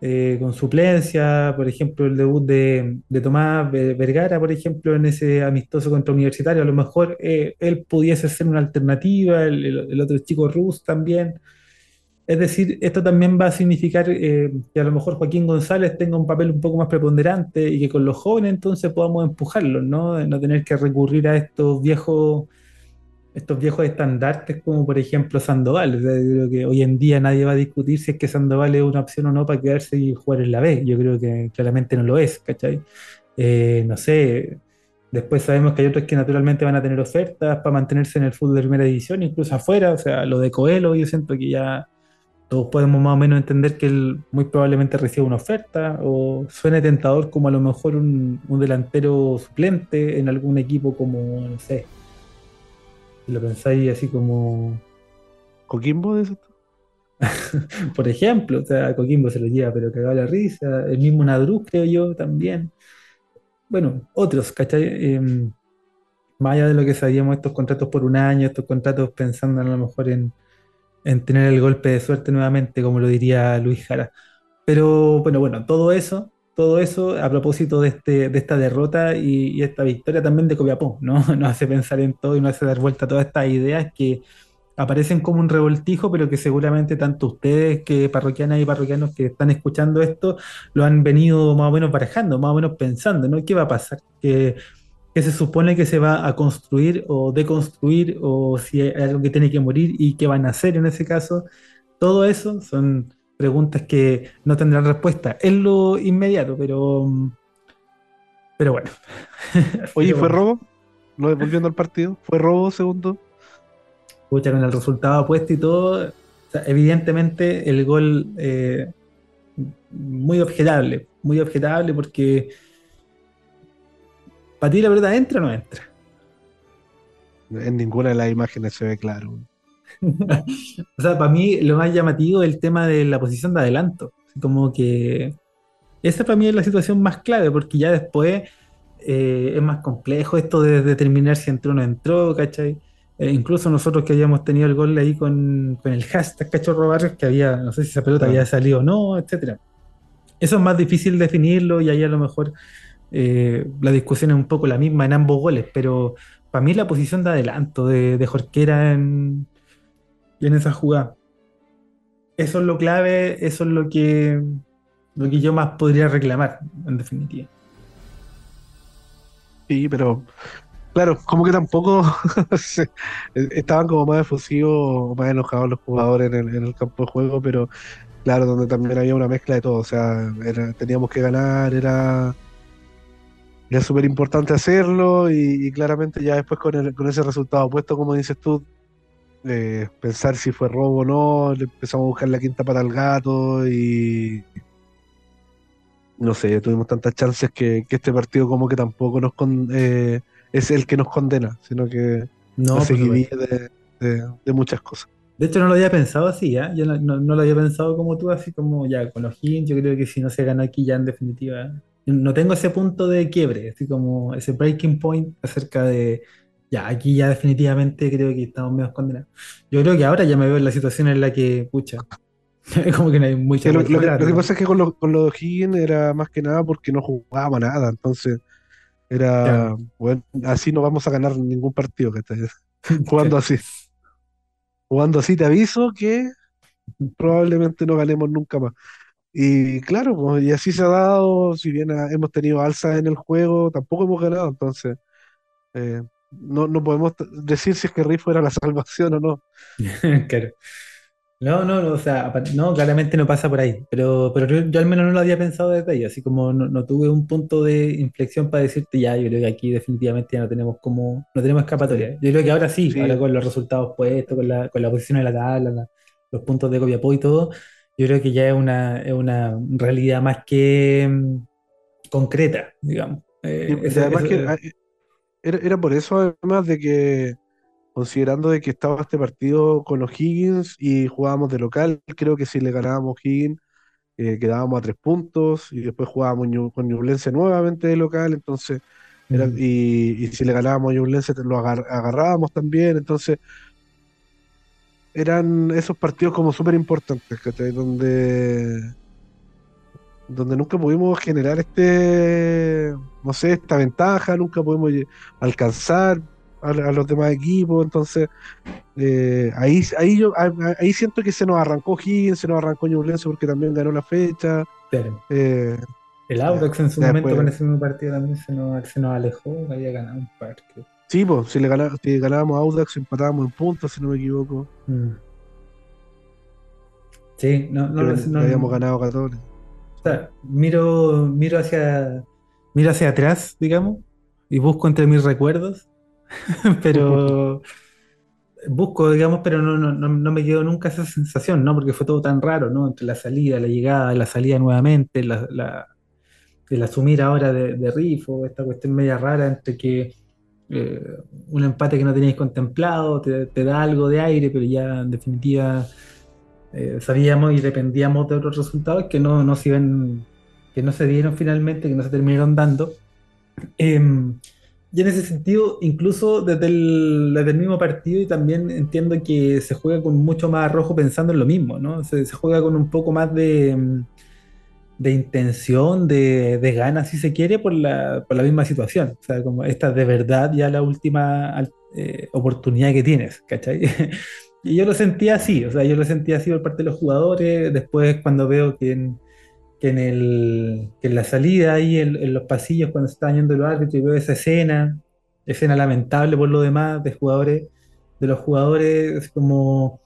eh, con suplencia, por ejemplo, el debut de, Tomás Vergara, por ejemplo, en ese amistoso contra Universitario, a lo mejor eh, él pudiese ser una alternativa, el, el otro chico Rus también. Es decir, esto también va a significar eh, que a lo mejor Joaquín González tenga un papel un poco más preponderante y que con los jóvenes entonces podamos empujarlos, ¿no? No tener que recurrir a estos viejos estos viejos estandartes como por ejemplo Sandoval. Creo que hoy en día nadie va a discutir si es que Sandoval es una opción o no para quedarse y jugar en la B. Yo creo que claramente no lo es, ¿cachai? Eh, no sé, después sabemos que hay otros que naturalmente van a tener ofertas para mantenerse en el fútbol de primera división, incluso afuera, o sea, lo de Coelho, yo siento que ya todos podemos más o menos entender que él muy probablemente reciba una oferta o suene tentador como a lo mejor un, un delantero suplente en algún equipo como, no sé, si lo pensáis así como, ¿Coquimbo de eso? por ejemplo, o sea, Coquimbo se lo lleva, pero cagaba la risa, el mismo Nadruz creo yo también. Bueno, otros, ¿cachai? Em, más allá de lo que sabíamos, estos contratos por un año, estos contratos pensando a lo mejor en, en tener el golpe de suerte nuevamente, como lo diría Luis Jara. Pero bueno, bueno, todo eso, todo eso a propósito de, este, de esta derrota y, y esta victoria también de Copiapó, ¿no? Nos hace pensar en todo y nos hace dar vuelta a todas estas ideas que aparecen como un revoltijo, pero que seguramente tanto ustedes que parroquianas y parroquianos que están escuchando esto lo han venido más o menos barajando, más o menos pensando, ¿no? ¿Qué va a pasar? ¿Qué, qué se supone que se va a construir o deconstruir o si hay algo que tiene que morir y qué van a hacer en ese caso? Todo eso son preguntas que no tendrán respuesta en lo inmediato, pero, pero bueno. Oye, ¿fue bueno. robo? No volviendo al partido, ¿fue robo segundo? Pucha, con el resultado apuesto y todo, o sea, evidentemente el gol eh, muy objetable, muy objetable porque para ti la pelota entra o no entra. En ninguna de las imágenes se ve claro. O sea, para mí lo más llamativo es el tema de la posición de adelanto. Como que esa para mí es la situación más clave porque ya después eh, es más complejo esto de determinar si entró o no entró, ¿cachai? Eh, incluso nosotros que habíamos tenido el gol ahí con, con el hashtag Cachorro Barrios, que había, no sé si esa pelota Claro. había salido o no, etcétera. Eso es más difícil definirlo y ahí a lo mejor eh, la discusión es un poco la misma en ambos goles, pero para mí la posición de adelanto de, de Jorquera en, en esa jugada, eso es lo clave, eso es lo que, lo que yo más podría reclamar, en definitiva. Sí, pero claro, como que tampoco estaban como más efusivos, más enojados los jugadores en el, en el campo de juego, pero claro, donde también había una mezcla de todo, o sea, era- teníamos que ganar, era, era súper importante hacerlo y, y claramente ya después con, el- con ese resultado opuesto, como dices tú, eh, pensar si fue robo o no, le empezamos a buscar la quinta pata al gato y no sé, tuvimos tantas chances que, que este partido como que tampoco nos con- eh, es el que nos condena, sino que No, seguidilla de, de- de muchas cosas. De hecho, no lo había pensado así, ¿ah? Yo no, no- no lo había pensado como tú, así como ya con los Higgins, yo creo que si no se gana aquí ya en definitiva. No tengo ese punto de quiebre, así como ese breaking point acerca de ya, aquí ya definitivamente creo que estamos menos condenados. Yo creo que ahora ya me veo en la situación en la que, pucha, como que no hay mucha Sí, lo, lo que, lo que pasa es que con, lo- con los de O'Higgins era más que nada porque no jugábamos nada, entonces Claro, era, bueno, así no vamos a ganar ningún partido, ¿cachai? Jugando así. Jugando así te aviso que probablemente no ganemos nunca más. Y claro, pues, y así se ha dado, si bien ha- hemos tenido alzas en el juego, tampoco hemos ganado, entonces eh, no, no podemos decir si es que Riff era la salvación o no. claro. No, no, no, o sea, no, claramente no pasa por ahí, pero, pero yo, yo al menos no lo había pensado desde ahí, así como no, no tuve un punto de inflexión para decirte ya, yo creo que aquí definitivamente ya no tenemos como, no tenemos escapatoria. Yo creo que ahora sí, ahora sí, con los resultados puestos, con la, con la posición en la tabla, la- los puntos de Copiapó y todo, yo creo que ya es una, es una realidad más que mm, concreta, digamos. Eh, y, y eso, además que era, era por eso, además de que considerando de que estaba este partido con los Higgins y jugábamos de local, creo que si le ganábamos Higgins eh, quedábamos a tres puntos y después jugábamos con Ñublense nuevamente de local, entonces era, mm, y, y si le ganábamos a Ñublense lo agar- agarrábamos también, entonces eran esos partidos como súper importantes, ¿cachai? Donde, donde nunca pudimos generar este, no sé, esta ventaja, nunca pudimos alcanzar a, a los demás equipos, entonces eh, ahí, ahí, yo, ahí siento que se nos arrancó Higgins, se nos arrancó Ñublense porque también ganó la fecha. claro. eh, El Audax en su momento con ese mismo partido también se nos, se nos alejó, había ganado un partido. Sí, pues, si, le si ganábamos a Audax empatábamos en puntos, si no me equivoco. Mm. Sí, no, no, no, habíamos ganado 14. O sea, miro, miro hacia miro hacia atrás, digamos, y busco entre mis recuerdos, pero busco, digamos, pero no, no, no, me quedó nunca esa sensación, ¿no? Porque fue todo tan raro, ¿no? Entre la salida, la llegada, la salida nuevamente, la, la el asumir ahora de, de Rifo, esta cuestión media rara entre que eh, un empate que no teníais contemplado te, da algo de aire, pero ya en definitiva eh, sabíamos y dependíamos de otros resultados que no, no se que no se dieron finalmente, que no se terminaron dando. Em, y en ese sentido, incluso desde el, desde el, mismo partido, y también entiendo que se juega con mucho más arrojo pensando en lo mismo, ¿no? Se, se juega con un poco más de, em, de intención, de, de ganas, si se quiere, por la, por la misma situación. O sea, como esta de verdad ya la última eh, oportunidad que tienes, ¿cachai? y yo lo sentía así, o sea, yo lo sentía así por parte de los jugadores. Después, cuando veo que en, que en, el, que en la salida ahí, en, en, los pasillos, cuando se yendo el árbitro, y veo esa escena, escena lamentable por lo demás, de jugadores, de los jugadores, como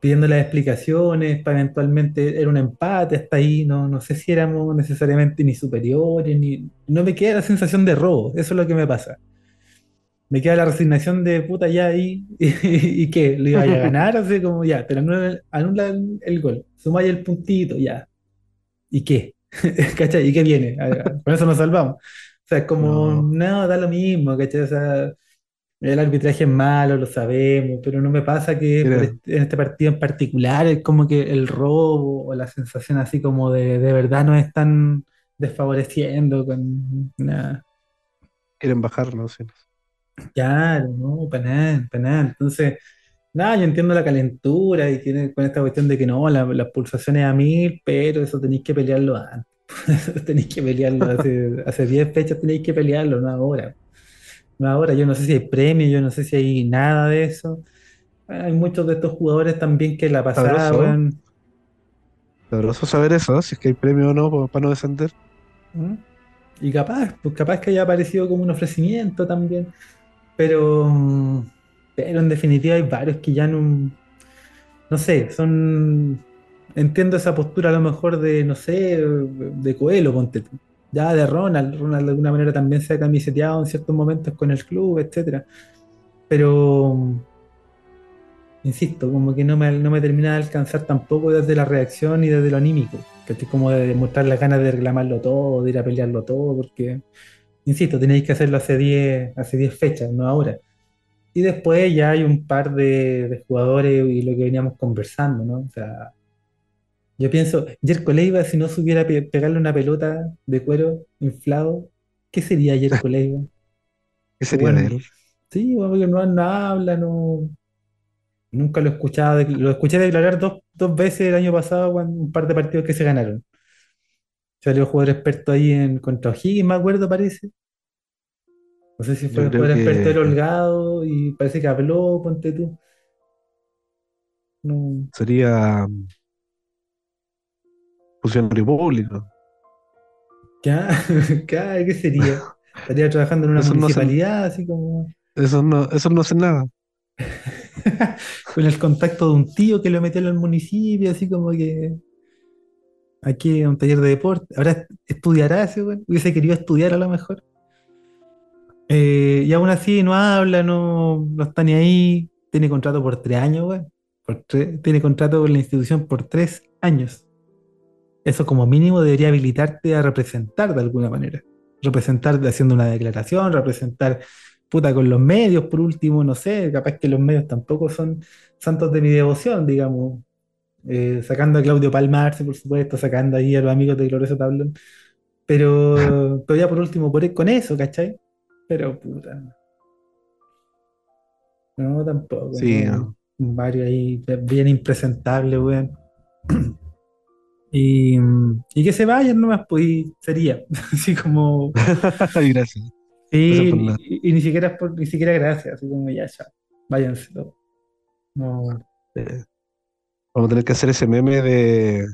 pidiendo las explicaciones para eventualmente era un empate hasta ahí, no, no sé si éramos necesariamente ni superiores, ni no me queda la sensación de robo, eso es lo que me pasa. Me queda la resignación de puta ya ahí, y, que lo iba a ganar, así como ya, pero anula, el, gol, sumáis el puntito, ya. ¿Y qué? ¿Cachai? ¿Y qué viene? con eso nos salvamos. O sea, es como, no, da lo mismo, ¿cachai? O sea, el arbitraje es malo, lo sabemos, pero no me pasa que en este partido en particular es como que el robo o la sensación así como de, de verdad nos están desfavoreciendo con nada. Quieren bajarnos. Claro, no, para nada, para nada. Entonces, nada, yo entiendo la calentura y tiene con esta cuestión de que no, las la pulsaciones a mil, pero eso tenéis que pelearlo antes. tenéis que pelearlo hace 10 fechas, tenéis que pelearlo, no ahora. Ahora yo no sé si hay premio, yo no sé si hay nada de eso. Hay muchos de estos jugadores también que la pasaban. Sabroso saber eso, si es que hay premio o no para no descender. ¿Mm? Y capaz, pues capaz que haya aparecido como un ofrecimiento también. Pero, pero en definitiva hay varios que ya no, no sé, son, entiendo esa postura a lo mejor de, no sé, de Coelho, ponte ya de Ronald, Ronald de alguna manera también se ha camiseteado en ciertos momentos con el club, etcétera. Pero insisto, como que no me, no me termina de alcanzar tampoco desde la reacción y desde lo anímico, que estoy como de demostrar las ganas de reclamarlo todo, de ir a pelearlo todo, porque, insisto, tenéis que hacerlo hace 10 hace fechas, no ahora. Y después ya hay un par de, de, jugadores y lo que veníamos conversando, ¿no? O sea, yo pienso, Jerko Leiva, si no supiera pegarle una pelota de cuero inflado, ¿qué sería Jerko Leiva? ¿Qué sería de él? Sí, porque no, no habla, no. Nunca lo he escuchado. Lo escuché declarar dos, dos veces el año pasado, cuando, un par de partidos que se ganaron. Salió jugador experto ahí en contra O'Higgins, me acuerdo, parece. No sé si fue el jugador experto del Holgado y parece que habló, ponte tú. No. Sería funcionario público. ¿Qué, ¿Qué sería? Estaría trabajando en una municipalidad, así como. Eso no, eso no hace nada. Con el contacto de un tío que lo metió en el municipio, así como que. Aquí un taller de deporte. Ahora estudiará ese, güey. Hubiese querido estudiar a lo mejor. Eh, y aún así no habla, no, no está ni ahí. Tiene contrato por tres años, güey. tiene contrato con la institución por tres años eso como mínimo debería habilitarte a representar de alguna manera. Representar haciendo una declaración, representar puta con los medios, por último, no sé, capaz que los medios tampoco son santos de mi devoción, digamos. Eh, sacando a Claudio Palmarse, por supuesto, sacando ahí a los amigos de Glorioso Tablón. Pero, pero ya por último, por, con eso, ¿cachai? Pero puta. No, tampoco. Sí, no. Un barrio ahí bien impresentable, weón. Y, que se vayan nomás, pues sería. Así como. gracias. Sí, y, ni siquiera por, ni siquiera gracias, así como ya, ya, váyanse todos. No. Vamos a tener que hacer ese meme de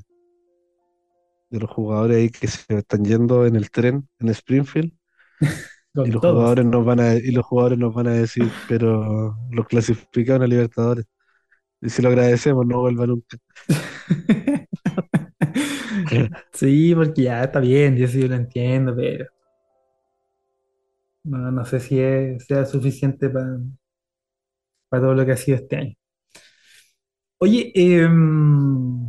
de los jugadores ahí que se están yendo en el tren en Springfield. Y los todos. jugadores nos van a, y los jugadores nos van a decir, pero los clasificaron a Libertadores. Y si lo agradecemos, no vuelva nunca. Sí, porque ya está bien, yo sí lo entiendo, pero no, no sé si es, sea suficiente para todo lo que ha sido este año. Oye, em,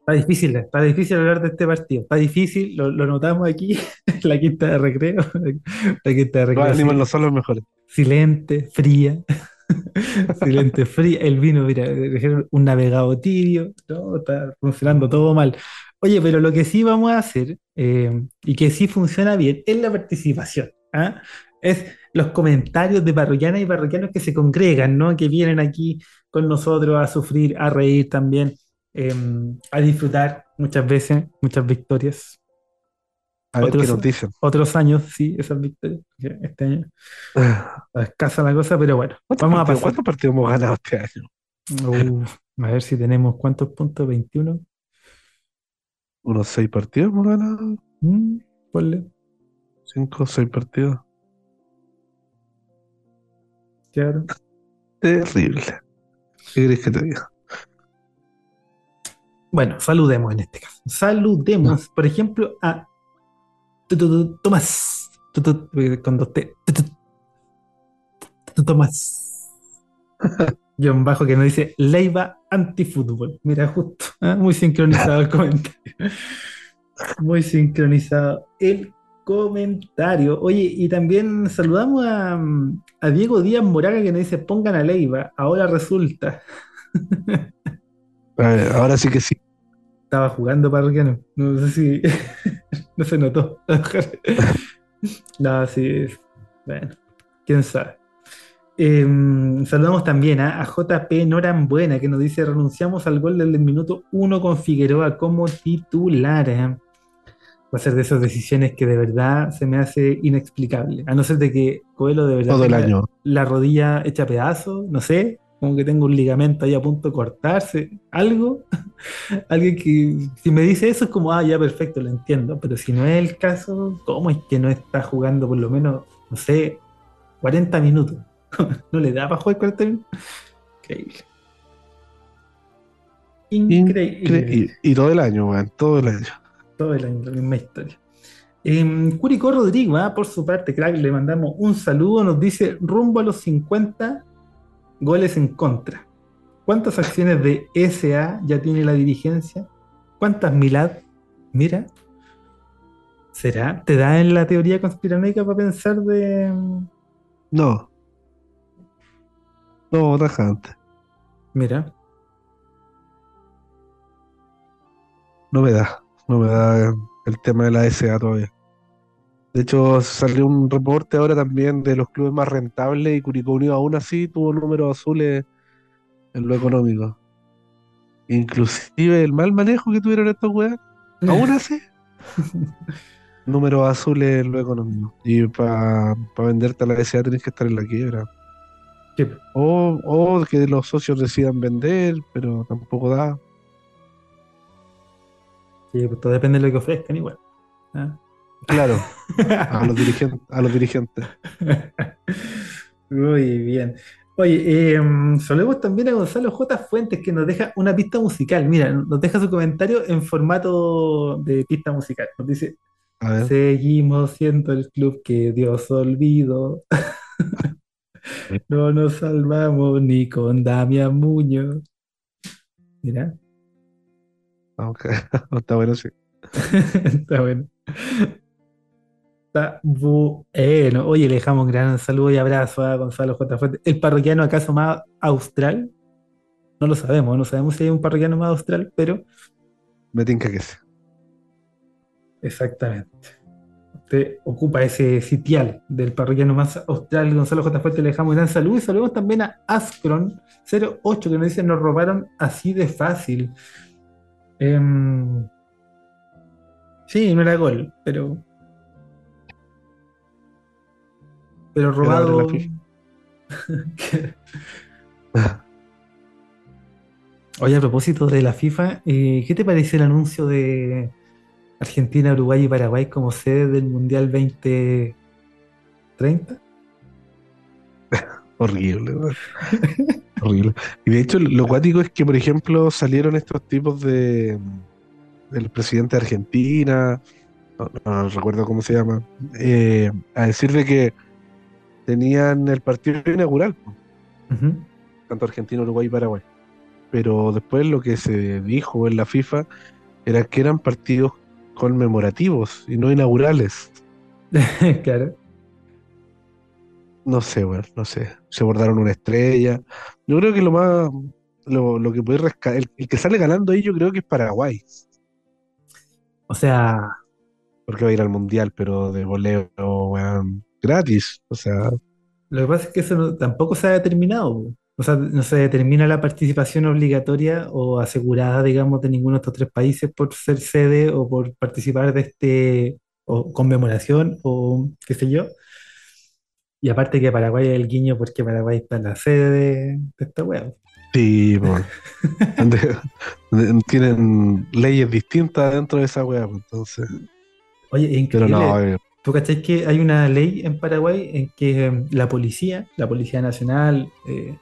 está difícil, está difícil hablar de este partido. Está difícil, lo, lo notamos aquí, la quinta de recreo. La quinta de Los recreo. ánimos no son los mejores. silente, fría. Silente, fría. El vino, mira, un navegado tibio. No, está funcionando todo mal. Oye, pero lo que sí vamos a hacer, eh, y que sí funciona bien, es la participación. ¿ah? Es los comentarios de parroquianas y parroquianos que se congregan, ¿no? Que vienen aquí con nosotros a sufrir, a reír también, eh, a disfrutar muchas veces, muchas victorias. A ver Otros- qué nos dicen. Otros años, sí, esas victorias. Este año está escasa la cosa, pero bueno, ¿Cuántos vamos a pasar. cuántos partidos hemos ganado este año? Uh, a ver si tenemos cuántos puntos, 21. Unos seis partidos hemos ganado. Mm, ponle, Cinco o seis partidos. claro. Terrible. ¿Qué querés que te diga? Bueno, saludemos en este caso. Saludemos, por ejemplo, a Tomás. Tu, tu, con dos T. Tu, tu, tu, Tomás. Guión bajo que nos dice Leiva antifútbol. Mira, justo. ¿ah? Muy sincronizado el comentario. Muy sincronizado el comentario. Oye, y también saludamos a, a Diego Díaz Moraga que nos dice pongan a Leiva. Ahora resulta. Ver, ahora sí que sí. Estaba jugando parroquiano. No sé si. no se notó. no, sí. Bueno, quién sabe. Em, saludamos también a JP Norambuena que nos dice: renunciamos al gol del minuto 1 con Figueroa como titular. ¿eh? Va a ser de esas decisiones que de verdad se me hace inexplicable. A no ser de que Coelho de verdad Todo el tenga año. la rodilla hecha pedazos, no sé, como que tengo un ligamento ahí a punto de cortarse, algo. Alguien que, si me dice eso, es como, ah, ya perfecto, lo entiendo. Pero si no es el caso, ¿cómo es que no está jugando por lo menos, no sé, 40 minutos? ¿No le da para jugar 40 minutos? Increíble. Increíble. Incre- Y, y todo el año, weón. Todo el año. Todo el año, la misma historia. Em, Curicó Rodrigo, ah, por su parte, crack, le mandamos un saludo. Nos dice rumbo a los 50 goles en contra. ¿Cuántas acciones de SA ya tiene la dirigencia? ¿Cuántas Milad? Mira. ¿Será? ¿Te da en la teoría conspiranoica para pensar de. No. No, tajante. Mira, No me da. No me da el tema de la SA todavía. De hecho, salió un reporte ahora también de los clubes más rentables y Curicó Unido aún así tuvo números azules en lo económico. Inclusive el mal manejo que tuvieron estos weas, aún así, números azules en lo económico. Y para venderte a la SA tenés que estar en la quiebra. Sí. O, o que los socios decidan vender, pero tampoco da. Sí, pues todo depende de lo que ofrezcan igual. Ah. Claro, a los dirigentes. A los dirigentes. Muy bien. Oye, eh, saludemos también a Gonzalo J. Fuentes que nos deja una pista musical. Mira, nos deja su comentario en formato de pista musical. Nos dice, A ver. seguimos siendo el club que Dios olvidó. No nos salvamos ni con Damián Muñoz. Mira, Ok, Está bueno, sí. está bueno. Está bueno. Oye, le dejamos un gran saludo y abrazo a Gonzalo J. Fuentes. ¿El parroquiano acaso más austral? No lo sabemos, no sabemos si hay un parroquiano más austral, pero Me tinca que sí. exactamente. Usted ocupa ese sitial del parroquiano más austral, Gonzalo J. Fuentes. Le dejamos un gran saludo y saludamos también a Ascron08 que nos dice: Nos robaron así de fácil. Em, sí, no era gol, pero. Pero robado. Oye, a propósito de la FIFA, eh, ¿qué te parece el anuncio de, Argentina, Uruguay y Paraguay como sede del Mundial 2030. Horrible. Horrible. Y de hecho, lo cuático es que, por ejemplo, salieron estos tipos de. del presidente de Argentina, no, no recuerdo cómo se llama, eh, a decir de que tenían el partido inaugural, tanto Argentina, Uruguay y Paraguay. Pero después lo que se dijo en la FIFA era que eran partidos conmemorativos y no inaugurales. claro. No sé, weón, no sé. Se bordaron una estrella. Yo creo que lo más. Lo, lo que puede rescatar. El, el que sale ganando ahí, yo creo que es Paraguay. O sea, Porque va a ir al mundial, pero de voleo, weón, gratis. O sea, lo que pasa es que eso no- tampoco se ha determinado. O sea, no se determina la participación obligatoria o asegurada, digamos, de ninguno de estos tres países por ser sede o por participar de este, o conmemoración o qué sé yo. Y aparte que Paraguay es el guiño porque Paraguay está en la sede de, esta wea. sí, donde tienen leyes distintas dentro de esa pues, entonces. Oye, es Pero increíble. no, eh, ¿Tú cachai que hay una ley en Paraguay en que eh, la policía, la Policía Nacional, eh,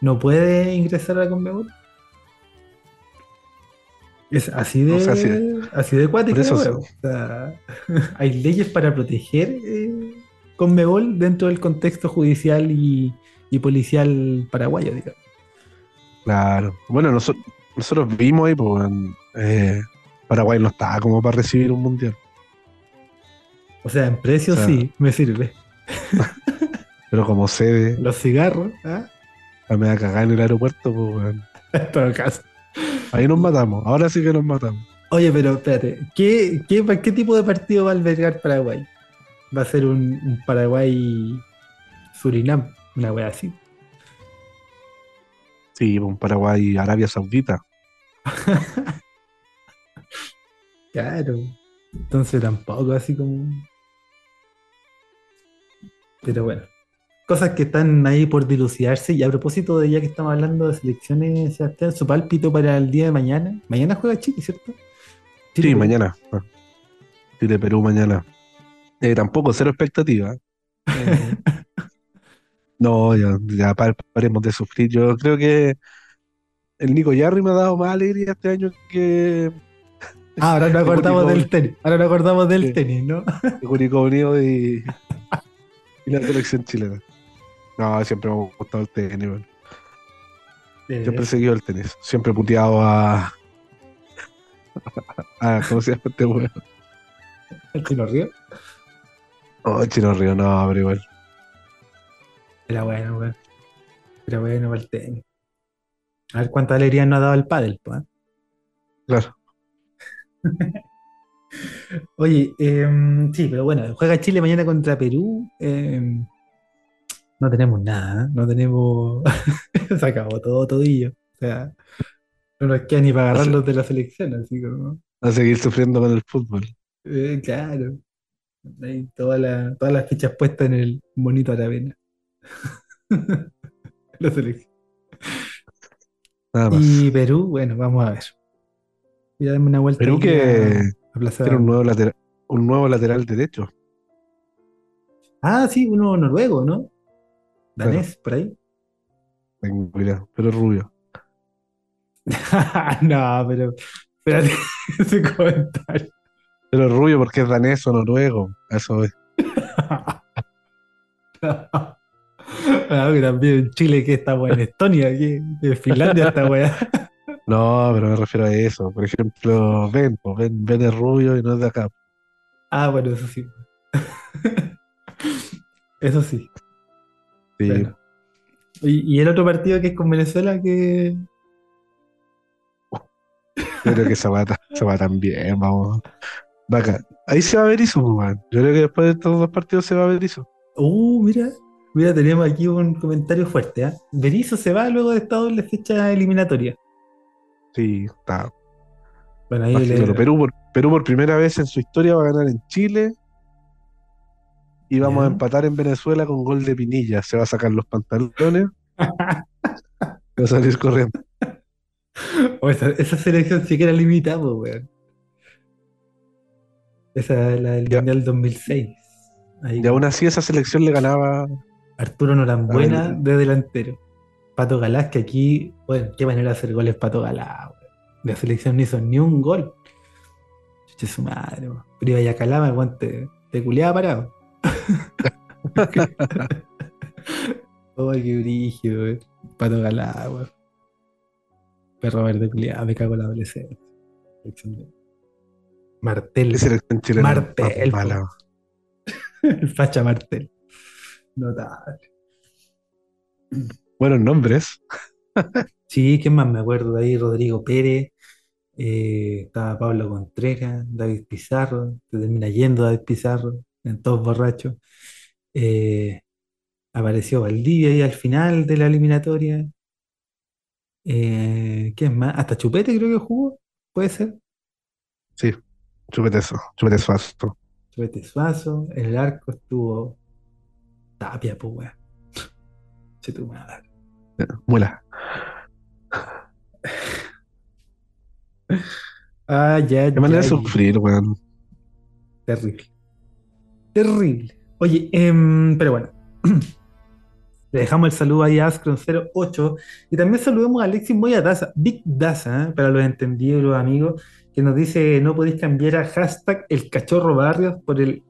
no puede ingresar a la Conmebol? Es así de, O sea, sí. así de cuático, Por eso la sí. wea. O sea, hay leyes para proteger eh, Conmebol dentro del contexto judicial y, y policial paraguayo, digamos. claro. Bueno, noso- nosotros vimos ahí, pues, eh, Paraguay no estaba como para recibir un mundial. O sea, en precio O sea, sí, me sirve. Pero como sede, Los cigarros, ¿ah? La me da cagar en el aeropuerto, pues, weón. en todo caso. Ahí nos matamos. Ahora sí que nos matamos. Oye, pero espérate, ¿qué, qué, qué tipo de partido va a albergar Paraguay? ¿Va a ser un, un Paraguay-Surinam? Una wea así. Sí, un Paraguay, Arabia Saudita. Claro. Entonces tampoco así como. Pero bueno. Cosas que están ahí por dilucidarse. Y a propósito de ya que estamos hablando de selecciones, Sebastián, su pálpito para el día de mañana. Mañana juega Chile, ¿cierto? Sí, mañana. Chile, Perú, mañana. Eh, tampoco, cero expectativa. Eh, no, ya, ya pa- paremos de sufrir. Yo creo que el Nico Yarri me ha dado más alegría este año que Ah, ahora nos acordamos del tenis. Ahora nos acordamos del Sí. tenis, ¿no? que Curicó Unido y, y la selección chilena. No, siempre me ha gustado el tenis, weón. Siempre he seguido el tenis. Siempre he puteado a. a ¿Cómo se llama este weón? ¿El Chino Río? Oh, Chino Río, no, pero igual. Era bueno, weón. Era bueno para el tenis. A ver cuánta alegría nos ha dado el pádel, pues. ¿eh? Claro. Oye, em, sí, pero bueno, juega Chile mañana contra Perú. em, no tenemos nada, ¿eh? no tenemos. Se acabó todo, todillo. O sea, no nos queda ni para agarrarlos de la selección, así como. A seguir sufriendo con el fútbol. eh, claro. Hay toda la- todas las fichas puestas en el bonito Aravena. La selección. Nada más. Y Perú, bueno, vamos a ver. Voy a darme una vuelta. Perú que tiene un nuevo, lateral, un nuevo lateral derecho. Ah, sí, uno noruego, ¿no? Danés, por ahí. Tengo idea, pero es rubio. no, pero espérate ese comentario. Pero es rubio porque es danés o noruego. Eso es. Ah, que también en Chile que estamos en Estonia, aquí en Finlandia esta weá. No, pero me refiero a eso. Por ejemplo, Ben, pues, Ben, Ben es rubio y no es de acá. Ah, bueno, eso sí. Eso sí. Sí. Bueno. Y, y el otro partido que es con Venezuela, que Yo creo que esa va, esa va también, vamos. Ahí se va a ver eso, pues, man. Yo creo que después de estos dos partidos se va a ver eso. Uh, mira, mira, tenemos aquí un comentario fuerte, ¿ah? Berizzo se va luego de esta doble fecha eliminatoria. Sí, está. Bueno, ahí le-. Perú, por, Perú por primera vez en su historia va a ganar en Chile. Y vamos a empatar en Venezuela con gol de Pinilla. Se va a sacar los pantalones. va a salir corriendo. O esa, esa selección sí que era limitada, weón. Esa es la del. Mundial 2006. Ahí Y aún así esa selección le ganaba. Arturo Norambuena de delantero. Pato Galás, que aquí, bueno, qué manera de hacer goles Pato Galás, weón. La selección no hizo ni un gol. Chuche su madre, weón. Pero iba a Calama, el guante te culeaba parado. Ay, qué brígido, weón. Pato weón. Perro verde culeado, me cago en la adolescencia. Martel. ¿Qué? Martel? El facha Martel. Notable. Buenos nombres. Sí, ¿quién más me acuerdo de ahí? Rodrigo Pérez, eh, estaba Pablo Contreras, David Pizarro, se termina yendo David Pizarro, en todos borrachos. Eh, apareció Valdivia ahí al final de la eliminatoria. Eh, ¿quién más? Hasta Chupete creo que jugó, puede ser. Sí, chupete eso, chupete suazo. Chupete Suazo, en el arco estuvo Tapia, pues weón. Che tu madre. Muela. Ah, ya, Qué manera de sufrir, weón. Terrible. Terrible. Oye, em, pero bueno. Le dejamos el saludo ahí a Ascron08 y también saludamos a Alexis Moya Daza, Big Daza, ¿eh? para los entendidos y los amigos, que nos dice no podéis cambiar a hashtag el cachorro barrios por el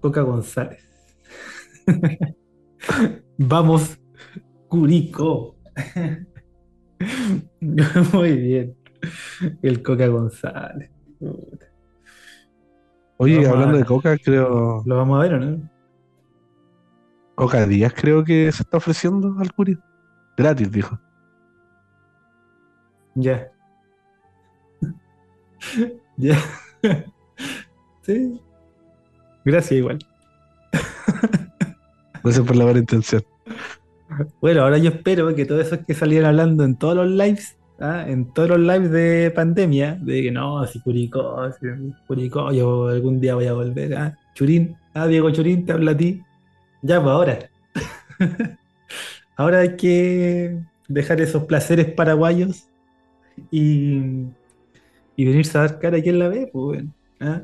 Coca González. Vamos, Curico. Muy bien. El Coca González. Oye, Vamos hablando de Coca, creo. ¿Lo vamos a ver o no? Coca Díaz creo que se está ofreciendo al Curi. Gratis, dijo. Ya. Ya. Sí. Gracias igual. Gracias por la buena intención. Bueno, ahora yo espero que todos esos que salieron hablando en todos los lives, ¿ah? en todos los lives de pandemia, de que no, si Curicó, si Curicó, yo algún día voy a volver. ¿ah? Churín, ah, Diego Churín, te habla a ti. Ya, pues ahora. ahora hay que dejar esos placeres paraguayos y, y venirse a dar cara a quien la ve, pues bueno. ¿ah?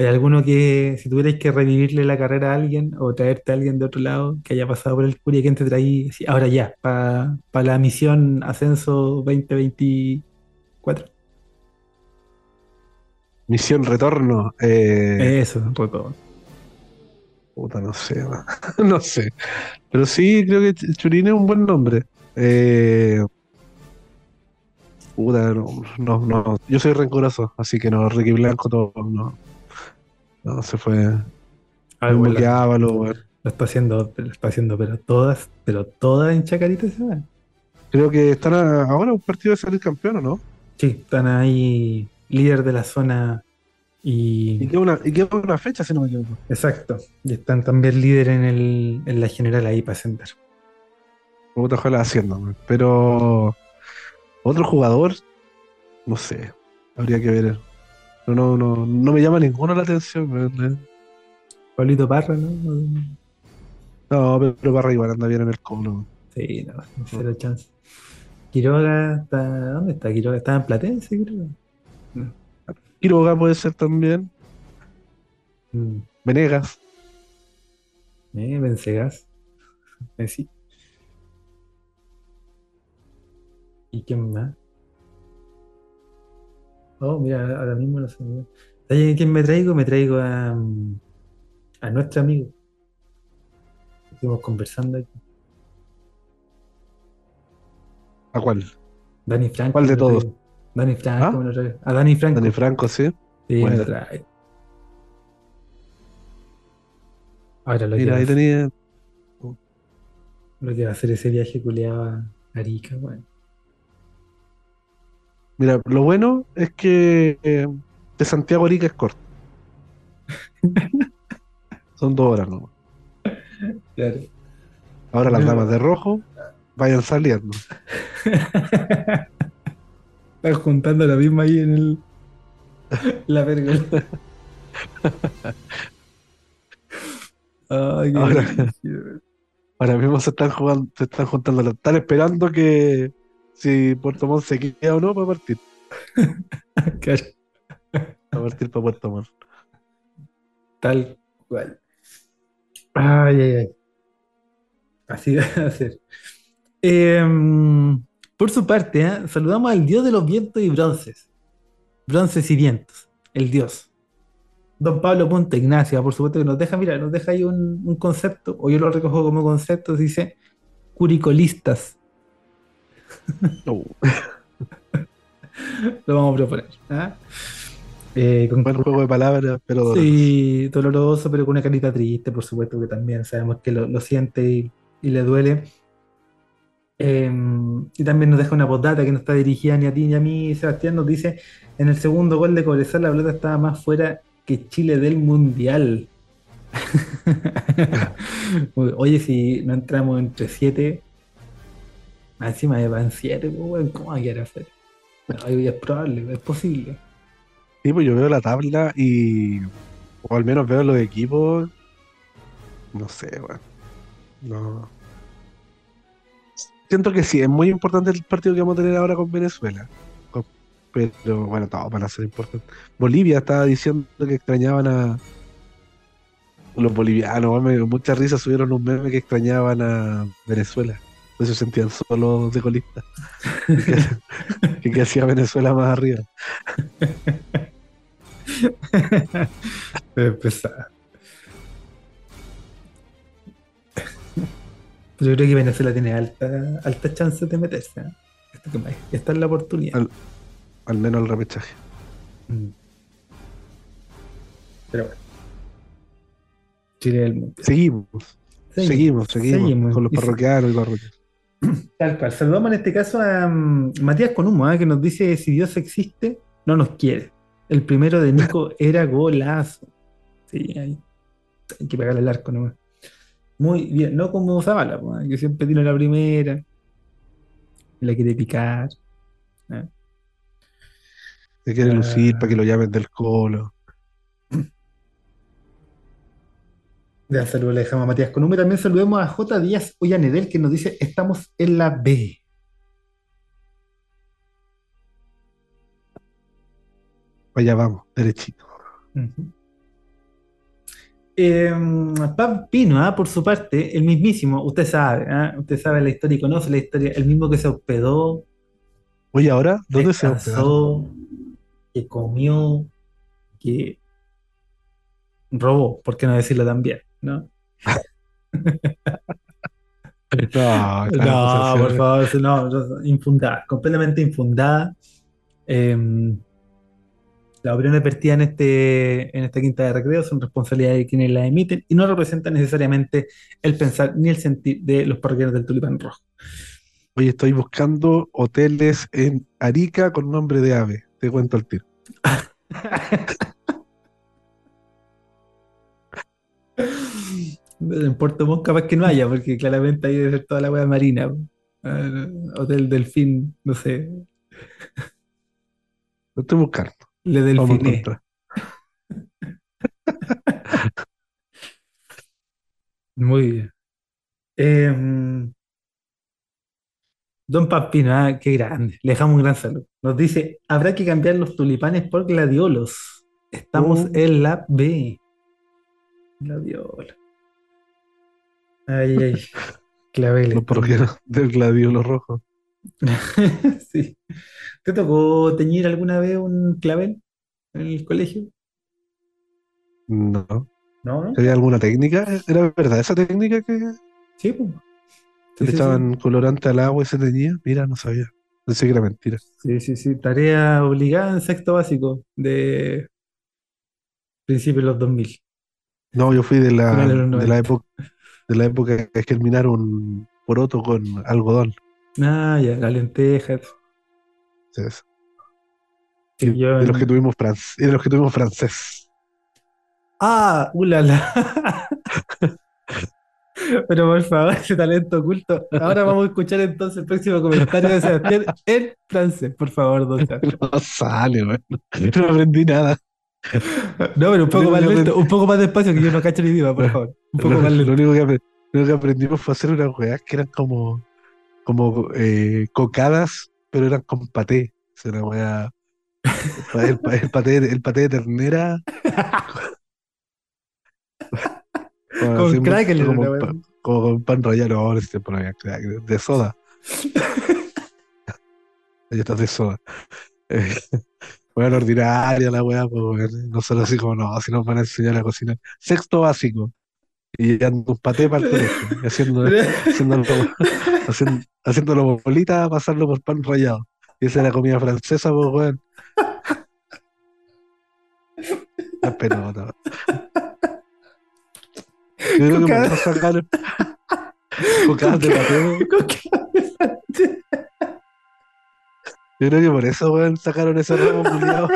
¿Hay alguno que, si tuvierais que revivirle la carrera a alguien o traerte a alguien de otro lado que haya pasado por el Curia, ¿quién te traí? Ahora ya, para la misión Ascenso 2024. Misión Retorno. Eh, Eso, Roto. Puta, no sé, no sé. Pero sí, creo que Ch- Churín es un buen nombre. Eh, puta, no, no, no. Yo soy rencoroso, así que no, Ricky Blanco todo, no. No, se fue. Ah, bueno, que lo, Ávalo, weón. lo está haciendo, lo está haciendo, pero todas, pero todas en Chacarita se van. Creo que están a- ahora un partido de salir campeón, ¿o no? Sí, están ahí líder de la zona Y y queda una, y queda una fecha, si no me equivoco. exacto. Y están también líder en el, en la general ahí para sentar. Puta, ojalá haciendo. Pero otro jugador, no sé, habría que ver. No, no, no, no me llama ninguno la atención, weón. Pablito Parra, ¿no? No, pero, Parra igual anda bien en el colo. Sí, no, cero chance. Quiroga está. ¿Dónde está Quiroga? Está en Platense, creo. Quiroga puede ser también. Mm. Venegas. Eh, Vencegas. Eh, sí. ¿Y quién más? Oh, mira, ahora mismo no sé. ¿Sabes quién me traigo? Me traigo a, a nuestro amigo. Estuvimos conversando aquí. ¿A cuál? Dani Franco. ¿Cuál de me todos? Dani Franco ¿Ah? me lo traigo. A Dani Franco. Dani Franco, sí. Sí, me Bueno. lo traigo. Ahora lo Mira, ahí tenía. lo que va a hacer ese viaje culeado a Arica, bueno. Mira, lo bueno es que eh, de Santiago a Arica es corto. Son dos horas, ¿no? Claro. Ahora las damas de rojo vayan saliendo. Están juntando la misma ahí en el. La verga. Ay, qué Ahora-. Ahora mismo se están jugando, se están juntando, están esperando que si Puerto Montt se queda o no para partir. Claro. a partir para Puerto Montt. Tal cual. Ay, ay, ay. Así va a ser. Em, por su parte, ¿eh? saludamos al dios de los vientos y bronces. Bronces y vientos, el dios. Don Pablo Punta Ignacia, por supuesto que nos deja, mira, nos deja ahí un, un concepto, o yo lo recojo como concepto, dice curicolistas. Lo vamos a proponer. ¿ah? Eh, con- buen juego de palabras, pero doloroso. Sí, doloroso, pero con una carita triste, por supuesto que también sabemos que lo, lo siente y, y le duele. Eh, y también nos deja una postdata que no está dirigida ni a ti ni a mí, Sebastián, nos dice, en el segundo gol de Cobresal la pelota estaba más fuera que Chile del Mundial. Oye, si no entramos entre 7, encima de van 7, ¿cómo va a quedar afuera? Es probable, es posible. Sí, pues yo veo la tabla y. O al menos veo los equipos. No sé, weón. No. Siento que sí, es muy importante el partido que vamos a tener ahora con Venezuela. Pero bueno, todo para ser importante. Bolivia estaba diciendo que extrañaban a. Los bolivianos, weón, me dio mucha risa, subieron un meme que extrañaban a Venezuela. Se sentían solos de colistas. que, que, hacía Venezuela más arriba. Yo creo que Venezuela tiene alta, alta chance de meterse. ¿eh? Esta es la oportunidad. Al- Al menos el repechaje. Mm. Pero bueno. Chile del mundo. Seguimos, seguimos, seguimos, con los parroquianos y parroquianos. Tal cual. Saludamos en este caso a mm, Matías Conumo, ¿eh? que nos dice: si Dios existe, no nos quiere. El primero de Nico era golazo. Sí, ahí. Hay que pegarle el arco nomás. Muy bien, no como Zavala, pues, ¿eh? que siempre tiene la primera. La quiere picar. ¿eh? Se quiere lucir Ah. para que lo llamen del colo. Ya saludos, le dejamos a Matías Conumo. Y también saludemos a J. Díaz Ollanedel, que nos dice: estamos en la B. Allá vamos, derechito. Ujú. Eh, Pab Pino, ah, por su parte, el mismísimo, usted sabe, ah, usted sabe la historia y conoce la historia, el mismo que se hospedó, Oye, ahora, ¿dónde se descansó, que comió, que robó, por qué no decirlo también, ¿no? No, claro, No, por favor, no, infundada, completamente infundada. Eh, las opiniones vertidas en, este, en esta quinta de recreo son responsabilidad de quienes la emiten y no representan necesariamente el pensar ni el sentir de los parroquianos del Tulipán Rojo. Oye, estoy buscando hoteles en Arica con nombre de ave. Te cuento el tiro. En Puerto Montt capaz que no haya, porque claramente ahí debe ser toda la hueá marina. Hotel Delfín, no sé, Lo estoy buscando. Le Delfiné. Muy bien. Em, Don Pampino, ah, qué grande. Le dejamos un gran saludo. Nos dice, habrá que cambiar los tulipanes por gladiolos. Estamos Oh. en la B. Gladiola. Ay, ay. Claveles. Los parroquianos del gladiolo rojo. Sí. ¿Te tocó teñir alguna vez un clavel en el colegio? No. No, ¿no? ¿Sería alguna técnica? ¿Era verdad esa técnica que Sí, pues. que Sí, le sí, echaban colorante al agua y se teñía? Mira, no sabía. Pensé que era mentira. Sí, sí, sí. Tarea obligada en sexto básico de principios de los 2000. No, yo fui de la, de los de 90. la época de la época que germinaron poroto con algodón. Ah, ya, la lenteja. Sí, eso. Sí, Y yo de los que tuvimos francés, de los que tuvimos francés. Ah, ulala. Pero por favor, ese talento oculto. Ahora vamos a escuchar entonces el próximo comentario de Sebastián en francés, por favor, don Sebastián. No sale, bueno. No aprendí nada. No, pero un poco Lo más lento, un poco más despacio que yo no cacho el idioma, por favor. Un poco Lo, más lo lento. único que, lo único que aprendimos fue hacer unas weas que eran como, como eh, cocadas, pero eran con paté. Es una wea El, pa- el paté, el paté de ternera. Con, crackle, como, una con wea. pa- como con pan rallado. No, no crack, de, soda. Ya estás de soda. Bueno, ordinaria la weá, pues, weón. No solo así como, no, si nos van a enseñar a cocinar. Sexto básico. Y dando un paté para el colegio. Y haciendo, haciéndolo, haciendo, haciéndolo bolita, pasarlo por pan rallado. Y esa era comida francesa, pues, weón. La pelota. Yo creo que por eso sacaron cocadas de pateo. Yo creo que por eso, weón, sacaron ese ramo culiado.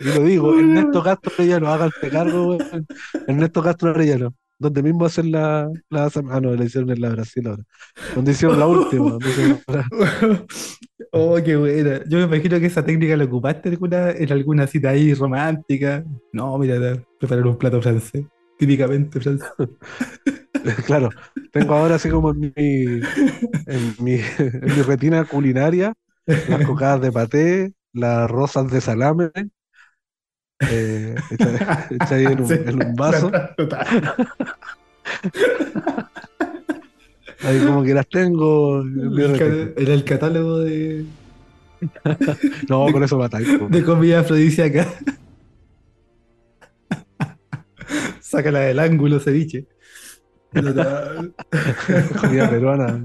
Y lo digo, Ernesto Castro Arellano, háganse cargo, weón. Ernesto Castro Arellano, donde mismo hacen la, la ah no, la hicieron en la Brasil ahora. Donde hicieron la última, Oh, qué buena. Yo me imagino que esa técnica la ocupaste en alguna, en alguna cita ahí romántica. No, mira, preparar un plato francés, típicamente francés. Claro, tengo ahora así como en mi, en mi, en mi retina culinaria, las cocadas de paté, las rosas de salame, eh, hecha, hecha ahí en un, Sí, en un vaso. Ahí como que las tengo. El el catálogo de, No, con eso matáis. de comida afrodisíaca. Sácala del ángulo, ceviche. Comida peruana.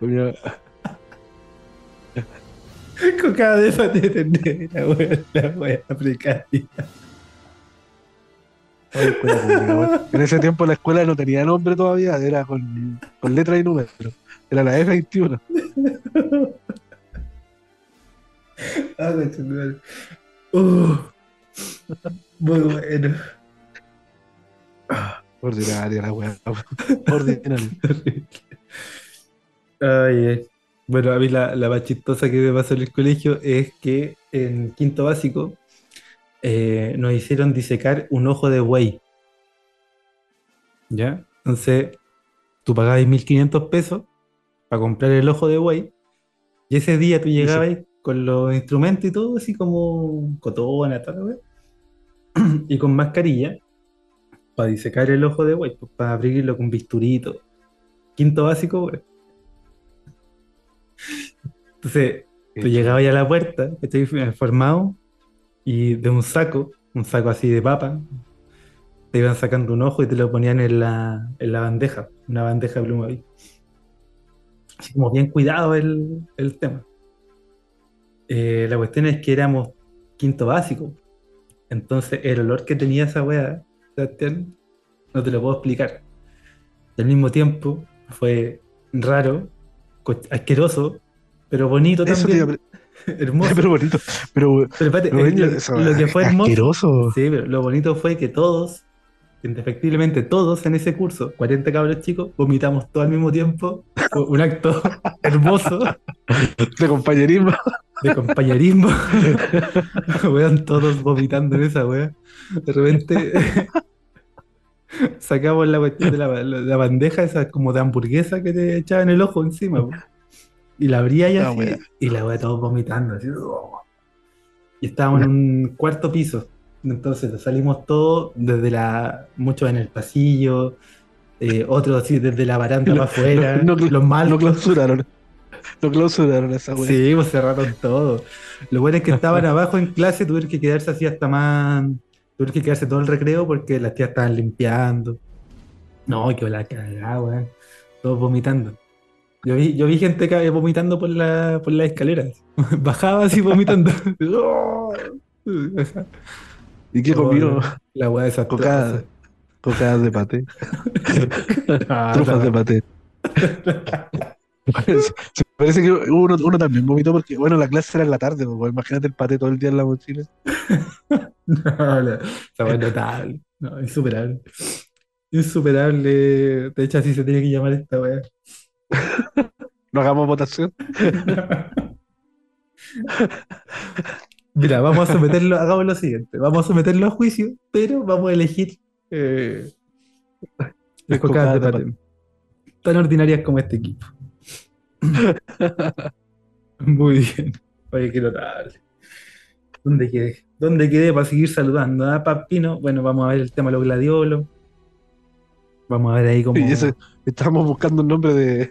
comida- Con cada de paté de weón, la wea precaria. Ay, pública, weón. En ese tiempo la escuela no tenía nombre todavía, era con, con letra y número. Era la F21. Ah. Uh, muy bueno. Ordinaria la weá. Ordinaria. Ay, ay. Bueno, a mí la, la más chistosa que me pasó en el colegio es que en quinto básico eh, nos hicieron disecar un ojo de buey. ¿Ya? Entonces, tú pagabas 1500 pesos para comprar el ojo de buey y ese día tú llegabas con los instrumentos y todo, así como cotona, wea, y con mascarilla para disecar el ojo de buey, pues, para abrirlo con bisturito. Quinto básico, güey. Entonces, tú llegabas a la puerta, estoy formado, y de un saco, un saco así de papa, te iban sacando un ojo y te lo ponían en la, en la bandeja, una bandeja de pluma ahí. Así como bien cuidado el, el tema. Eh, la cuestión es que éramos quinto básico. Entonces, el olor que tenía esa weá, Sebastián, no te lo puedo explicar. Al mismo tiempo, fue raro, asqueroso, pero bonito Eso también. Hermoso. Pero bonito. Pero, Pero espérate, pero eh, lo, eso, lo que fue hermoso. asqueroso. Sí, pero lo bonito fue que todos, indefectiblemente todos en ese curso, 40 cabros chicos, vomitamos todo al mismo tiempo. Fue un acto hermoso De compañerismo. de compañerismo. Weón, todos vomitando en esa wea. De repente sacamos la cuestión de la, bandeja esa como de hamburguesa que te echaban el ojo encima. po. Y la abría y Ah, así, wea. y la wea todos vomitando. Así, ¡oh! y estábamos en un cuarto piso. Entonces salimos todos desde la, muchos en el pasillo, eh, otros así desde la baranda No- para afuera, no- no- los malos. Lo clausuraron. Lo clausuraron esa weá. Sí, pues cerraron todo. Lo bueno es que estaban abajo en clase, tuvieron que quedarse así hasta más. Tuvieron que quedarse todo el recreo porque las tías estaban limpiando. No, que la cagada, weón. Todos vomitando. Yo vi, yo vi gente vomitando por, la, por las escaleras. Bajaba así vomitando. ¿Y qué comió? La weá esa Cocadas. Cocadas de paté. Ah, Trufas de paté. Se parece que uno, uno también vomitó porque, bueno, la clase era en la tarde, pues, imagínate el paté todo el día en la mochila. No, no, notable. No, insuperable. Insuperable. De hecho, así se tiene que llamar esta weá. No hagamos votación. Mira, vamos a someterlo, hagamos lo siguiente, vamos a someterlo a juicio, pero vamos a elegir eh, cocadas de paté. Tan ordinarias como este equipo. Muy bien. Oye, qué notable. ¿Dónde quedé? ¿Dónde quedé para seguir saludando? ¿Ah, Papino? Bueno, vamos a ver el tema de los gladiolos. Vamos a ver ahí cómo. Y ese- estábamos buscando un nombre de.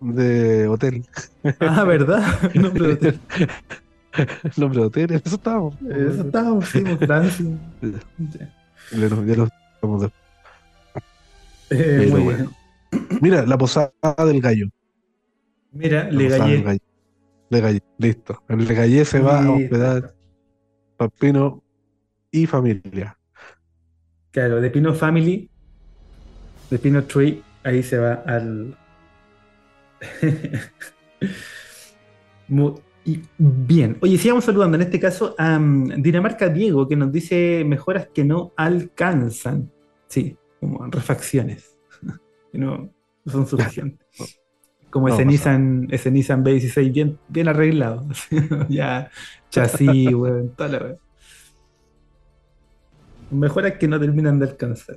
de hotel. Ah, ¿verdad? No, pero te- nombre de hotel, eso estábamos. eso estábamos, sí, pues, Francia. Ya lo- ya lo estamos de- Eh, muy bueno. bien. Mira, la posada del gallo. Mira, La le gallé. gallo. Le Gallé, listo. El Le Gallé se va a hospedar Papino y familia. Claro, de Pino Family, de Pino Tree, ahí se va al. Muy bien. Oye, sigamos saludando en este caso a mm, Dinamarca Diego, que nos dice mejoras que no alcanzan. Sí, como refacciones. Que no, no son suficientes. Como ese Nissan, ese Nissan B16 bien, bien arreglado. ya, chasis, weón, toda la weón. Mejoras que no terminan de alcanzar.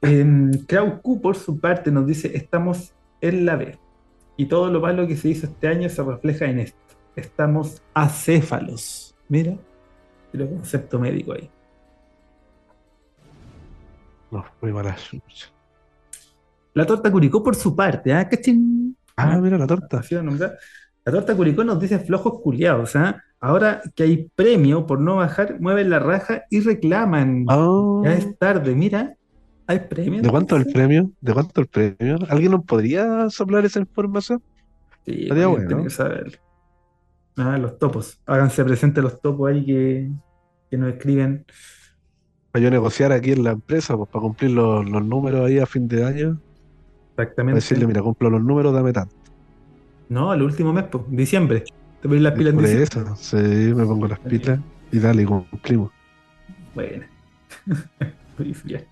Em, Krau Q, por su parte, nos dice: Estamos en la B. Y todo lo malo que se hizo este año se refleja en esto. Estamos acéfalos. Mira, el concepto médico ahí. No, muy mala chucha. La torta Curicó, por su parte, ¿ah? ¿Cachín? Ah, mira la torta. La torta Curicó nos dice flojos culiados, ¿ah? Ahora que hay premio por no bajar, mueven la raja y reclaman. Ah, Ya es tarde, mira. ¿Hay premio? ¿De cuánto el premio? ¿De cuánto el premio? ¿Alguien nos podría soplar esa información? Sí, bueno. tiene que saberlo. Ah, los topos. Háganse presentes los topos ahí que, que nos escriben. Para yo negociar aquí en la empresa, pues para cumplir los, los números ahí a fin de año. Para Exactamente. decirle, mira, cumplo los números, dame tanto. No, el último mes, pues, diciembre. Te pones las pilas en diciembre. eso, sí, me pongo las pilas y dale, cumplimos. Bueno. Muy bien.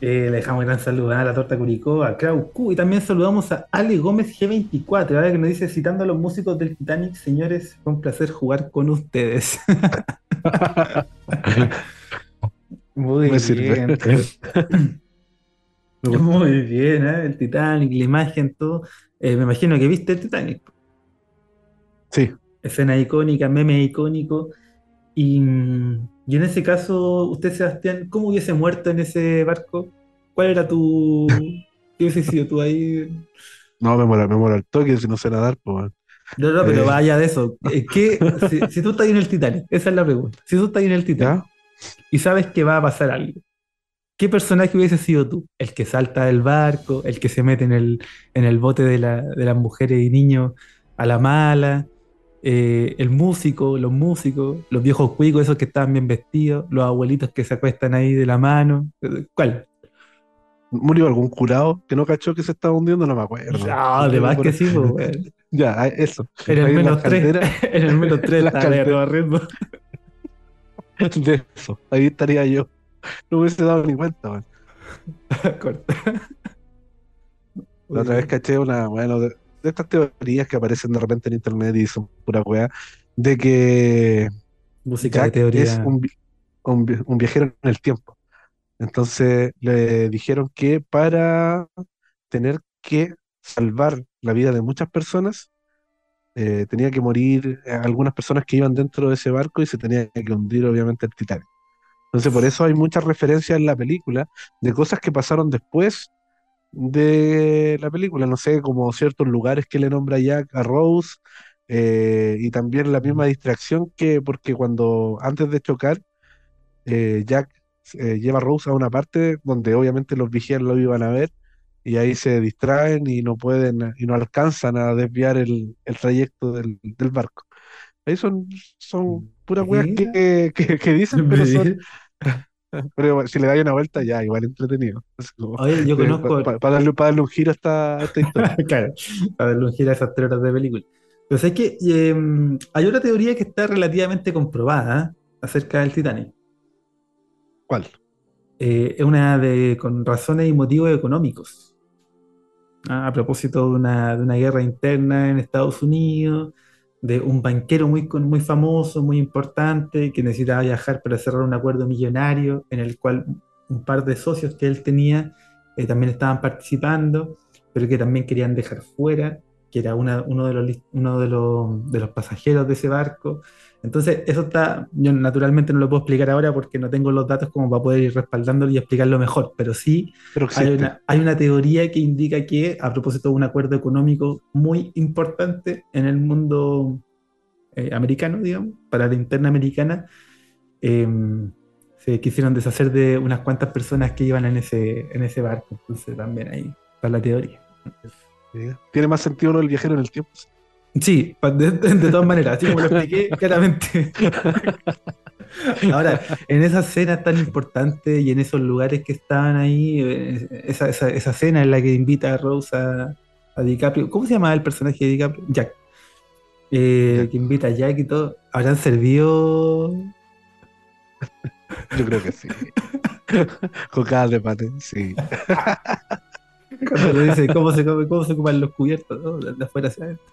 Eh, le dejamos un gran saludo a la torta Curicó, a Krau Q y también saludamos a Ale Gómez G24, ¿verdad? que nos dice, citando a los músicos del Titanic, señores, fue un placer jugar con ustedes. Muy Me bien. Muy bien, ¿eh? el Titanic, la imagen, todo. Eh, me imagino que viste el Titanic. Sí, Escena icónica, meme icónico. Y, mm, y en ese caso, usted, Sebastián, ¿cómo hubiese muerto en ese barco? ¿Cuál era tu. ¿Qué hubiese sido tú ahí? no, me mola, me mola el toque si no sé nadar, pues. No, no, pero Eh. vaya de eso. Eh, ¿qué- si, si tú estás ahí en el Titanic, esa es la pregunta. Si tú estás ahí en el Titanic ¿Ya? y sabes que va a pasar algo, ¿qué personaje hubiese sido tú? ¿El que salta del barco? ¿El que se mete en el, en el bote de, la- de las mujeres y niños a la mala? Eh, ¿El músico? ¿Los músicos? ¿Los viejos cuicos, esos que estaban bien vestidos? ¿Los abuelitos que se acuestan ahí de la mano? ¿Cuál? ¿Murió algún curado que no cachó que se estaba hundiendo? No me acuerdo. Ah, de más que sí, pues. Ya, ah, eso. En el la menos tres. caldera. En el menos tres Las está calderas. barriendo. De eso, ahí estaría yo. No hubiese dado ni cuenta, man. Corta. La otra vez caché una, bueno, de, de estas teorías que aparecen de repente en internet y son pura weá, de que Música de Jack teoría. es un, vi- un vi- un viajero en el tiempo. Entonces le dijeron que para tener que salvar la vida de muchas personas, eh, tenía que morir algunas personas que iban dentro de ese barco y se tenía que hundir obviamente el Titanic. Entonces por eso hay muchas referencias en la película de cosas que pasaron después de la película, no sé, como ciertos lugares que le nombra Jack a Rose, eh, y también la misma distracción que porque cuando antes de chocar, eh, Jack eh, lleva a Rose a una parte donde obviamente los vigías lo iban a ver, y ahí se distraen y no pueden y no alcanzan a desviar el, trayecto del barco. Ahí son, son puras weas que, que, que dicen, pero son, pero si le da una vuelta ya, igual entretenido. Como, Oye, yo eh, conozco. pa- pa- para darle, pa darle un giro a esta, historia. claro, para darle un giro a esas tres horas de película. Pero sabes que eh, hay otra teoría que está relativamente comprobada ¿eh? acerca del Titanic. ¿Cuál? Eh, es una de con razones y motivos económicos. Ah, a propósito de una, de una guerra interna en Estados Unidos, de un banquero muy, muy famoso, muy importante, que necesitaba viajar para cerrar un acuerdo millonario en el cual un par de socios que él tenía eh, también estaban participando, pero que también querían dejar fuera, que era una, uno, de los, uno de, los, de los pasajeros de ese barco. Entonces, eso está, yo naturalmente no lo puedo explicar ahora porque no tengo los datos como para poder ir respaldándolo y explicarlo mejor, pero sí Pero hay una, hay una teoría que indica que, a propósito de un acuerdo económico muy importante en el mundo eh, americano, digamos, para la interna americana, eh, se quisieron deshacer de unas cuantas personas que iban en ese, en ese barco. Entonces también ahí está la teoría. Tiene más sentido lo del viajero en el tiempo. Sí, de, todas maneras, así como lo expliqué claramente. Ahora, en esa cena tan importante y en esos lugares que estaban ahí, eh, esa, esa, esa cena en la que invita a Rose a, a DiCaprio, ¿cómo se llamaba el personaje de DiCaprio? Jack. Eh, Jack. Que invita a Jack y todo. ¿Habrán servido? Yo creo que sí. Cocadas de pate, sí. Cuando le dice cómo se, come- cómo se ocupan los cubiertos, ¿no? De afuera hacia adentro.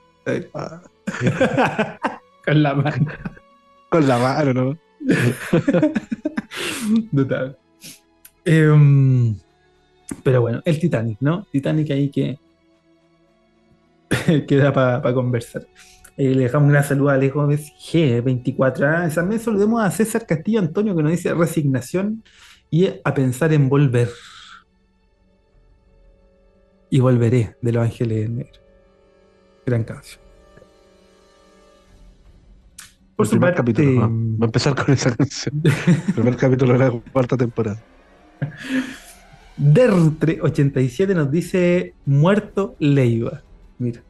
Ah, Con la mano. Con la mano, ¿no? Total. Em, pero bueno, el Titanic, ¿no? Titanic ahí que queda para conversar. Eh, le dejamos un gran saludo a Alex Gómez G24. También saludemos a César Castillo Antonio que nos dice resignación y a pensar en volver. Y volveré de los Ángeles Negros. Gran canción. Por El su primer parte, capítulo. ¿no? Va a empezar con esa canción. El primer capítulo de la cuarta temporada. Dertre87 nos dice muerto Leiva. Mira.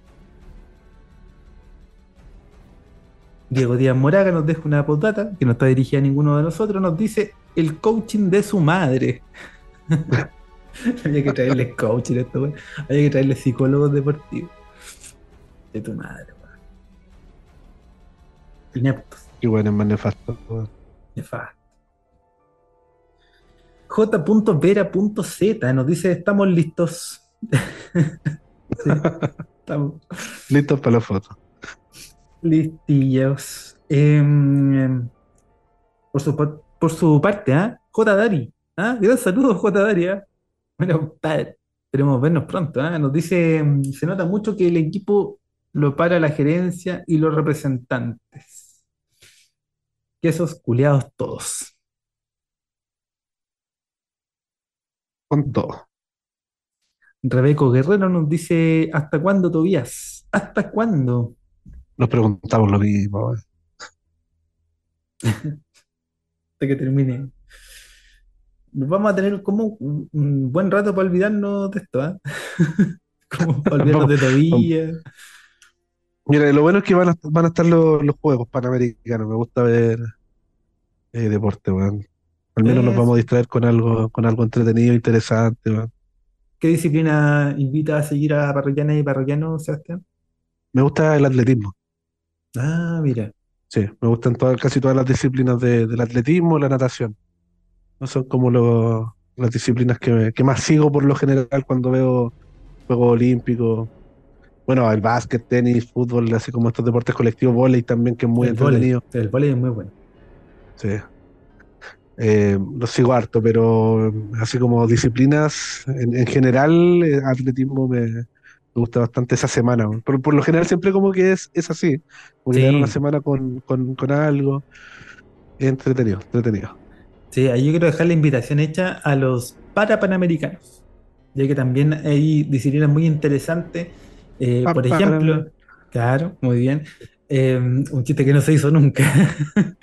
Diego Díaz Moraga nos deja una postdata que no está dirigida a ninguno de nosotros. Nos dice el coaching de su madre. Había que traerle coaching a esto, weón. Había que traerle psicólogos deportivos. De tu madre, weón. Ineptos. Bueno, es más nefasto. weón. Nefasto. J.vera.z nos dice: Estamos listos. Sí, estamos Listos para la foto. listillos. Em, por, su, por su parte, ¿ah? J. Dari. ¿ah? Gran saludo, J. Dari. ¿ah? Bueno, esperemos vernos pronto. ¿ah? Nos dice: em, Se nota mucho que el equipo lo para la gerencia y los representantes. Que esos culeados todos. Con todo. Rebeco Guerrero nos dice, ¿hasta cuándo, Tobías? ¿Hasta cuándo? Nos preguntamos lo mismo. weón. Hasta que termine. Vamos a tener como un, un buen rato para olvidarnos de esto, ¿ah? Como para olvidarnos de Tobías. Mira, lo bueno es que van a, van a estar los, los juegos panamericanos. Me gusta ver eh, deporte, weón. Al menos nos vamos a distraer con algo, con algo entretenido, interesante, weón. ¿Qué disciplina invita a seguir a parroquianas y parroquianos, Sebastián? Me gusta el atletismo. Ah, mira. Sí, me gustan todas, casi todas las disciplinas de- del atletismo y la natación. No son como lo- las disciplinas que, que más sigo por lo general cuando veo Juegos Olímpicos. Bueno, el básquet, tenis, fútbol, así como estos deportes colectivos, vóley también, que es muy el entretenido. El vóley es muy bueno. Sí. Eh, lo sigo harto, pero así como disciplinas en, en general, eh, atletismo me, me gusta bastante esa semana. Por, por lo general siempre como que es, es así, como Sí. una semana con, con, con algo. Entretenido, entretenido. Sí, ahí yo quiero dejar la invitación hecha a los parapanamericanos, ya que también hay disciplinas muy interesantes. Eh, Pa- por para- ejemplo, claro, muy bien. Eh, un chiste que no se hizo nunca.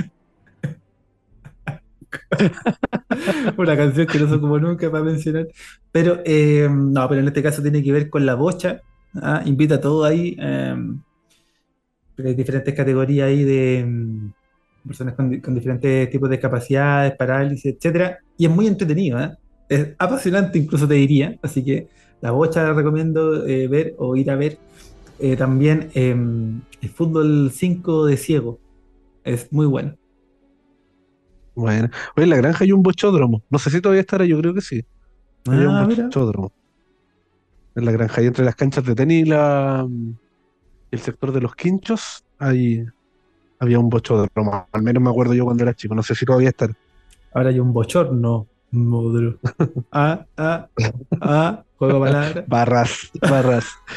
Una canción que no se ocupó nunca para mencionar. Pero eh, no, pero en este caso tiene que ver con la bocha. ¿ah? Invita a todos ahí. eh, porque hay diferentes categorías ahí de personas con, di- con diferentes tipos de discapacidades, parálisis, etcétera. Y es muy entretenido, ¿eh? Es apasionante, incluso te diría. Así que la bocha la recomiendo eh, ver o ir a ver. Eh, también eh, el fútbol 5 de ciego. Es muy bueno. Bueno, oye, en la granja hay un bochódromo. No sé si todavía estará, yo creo que sí. Hay Ah, un mira. bochódromo. En la granja, ahí entre las canchas de tenis y la, el sector de los quinchos, ahí había un bochódromo. Al menos me acuerdo yo cuando era chico. No sé si todavía estará. Ahora hay un bochorno. Modro. Ah, ah, ah, juego palabra. Barras, barras.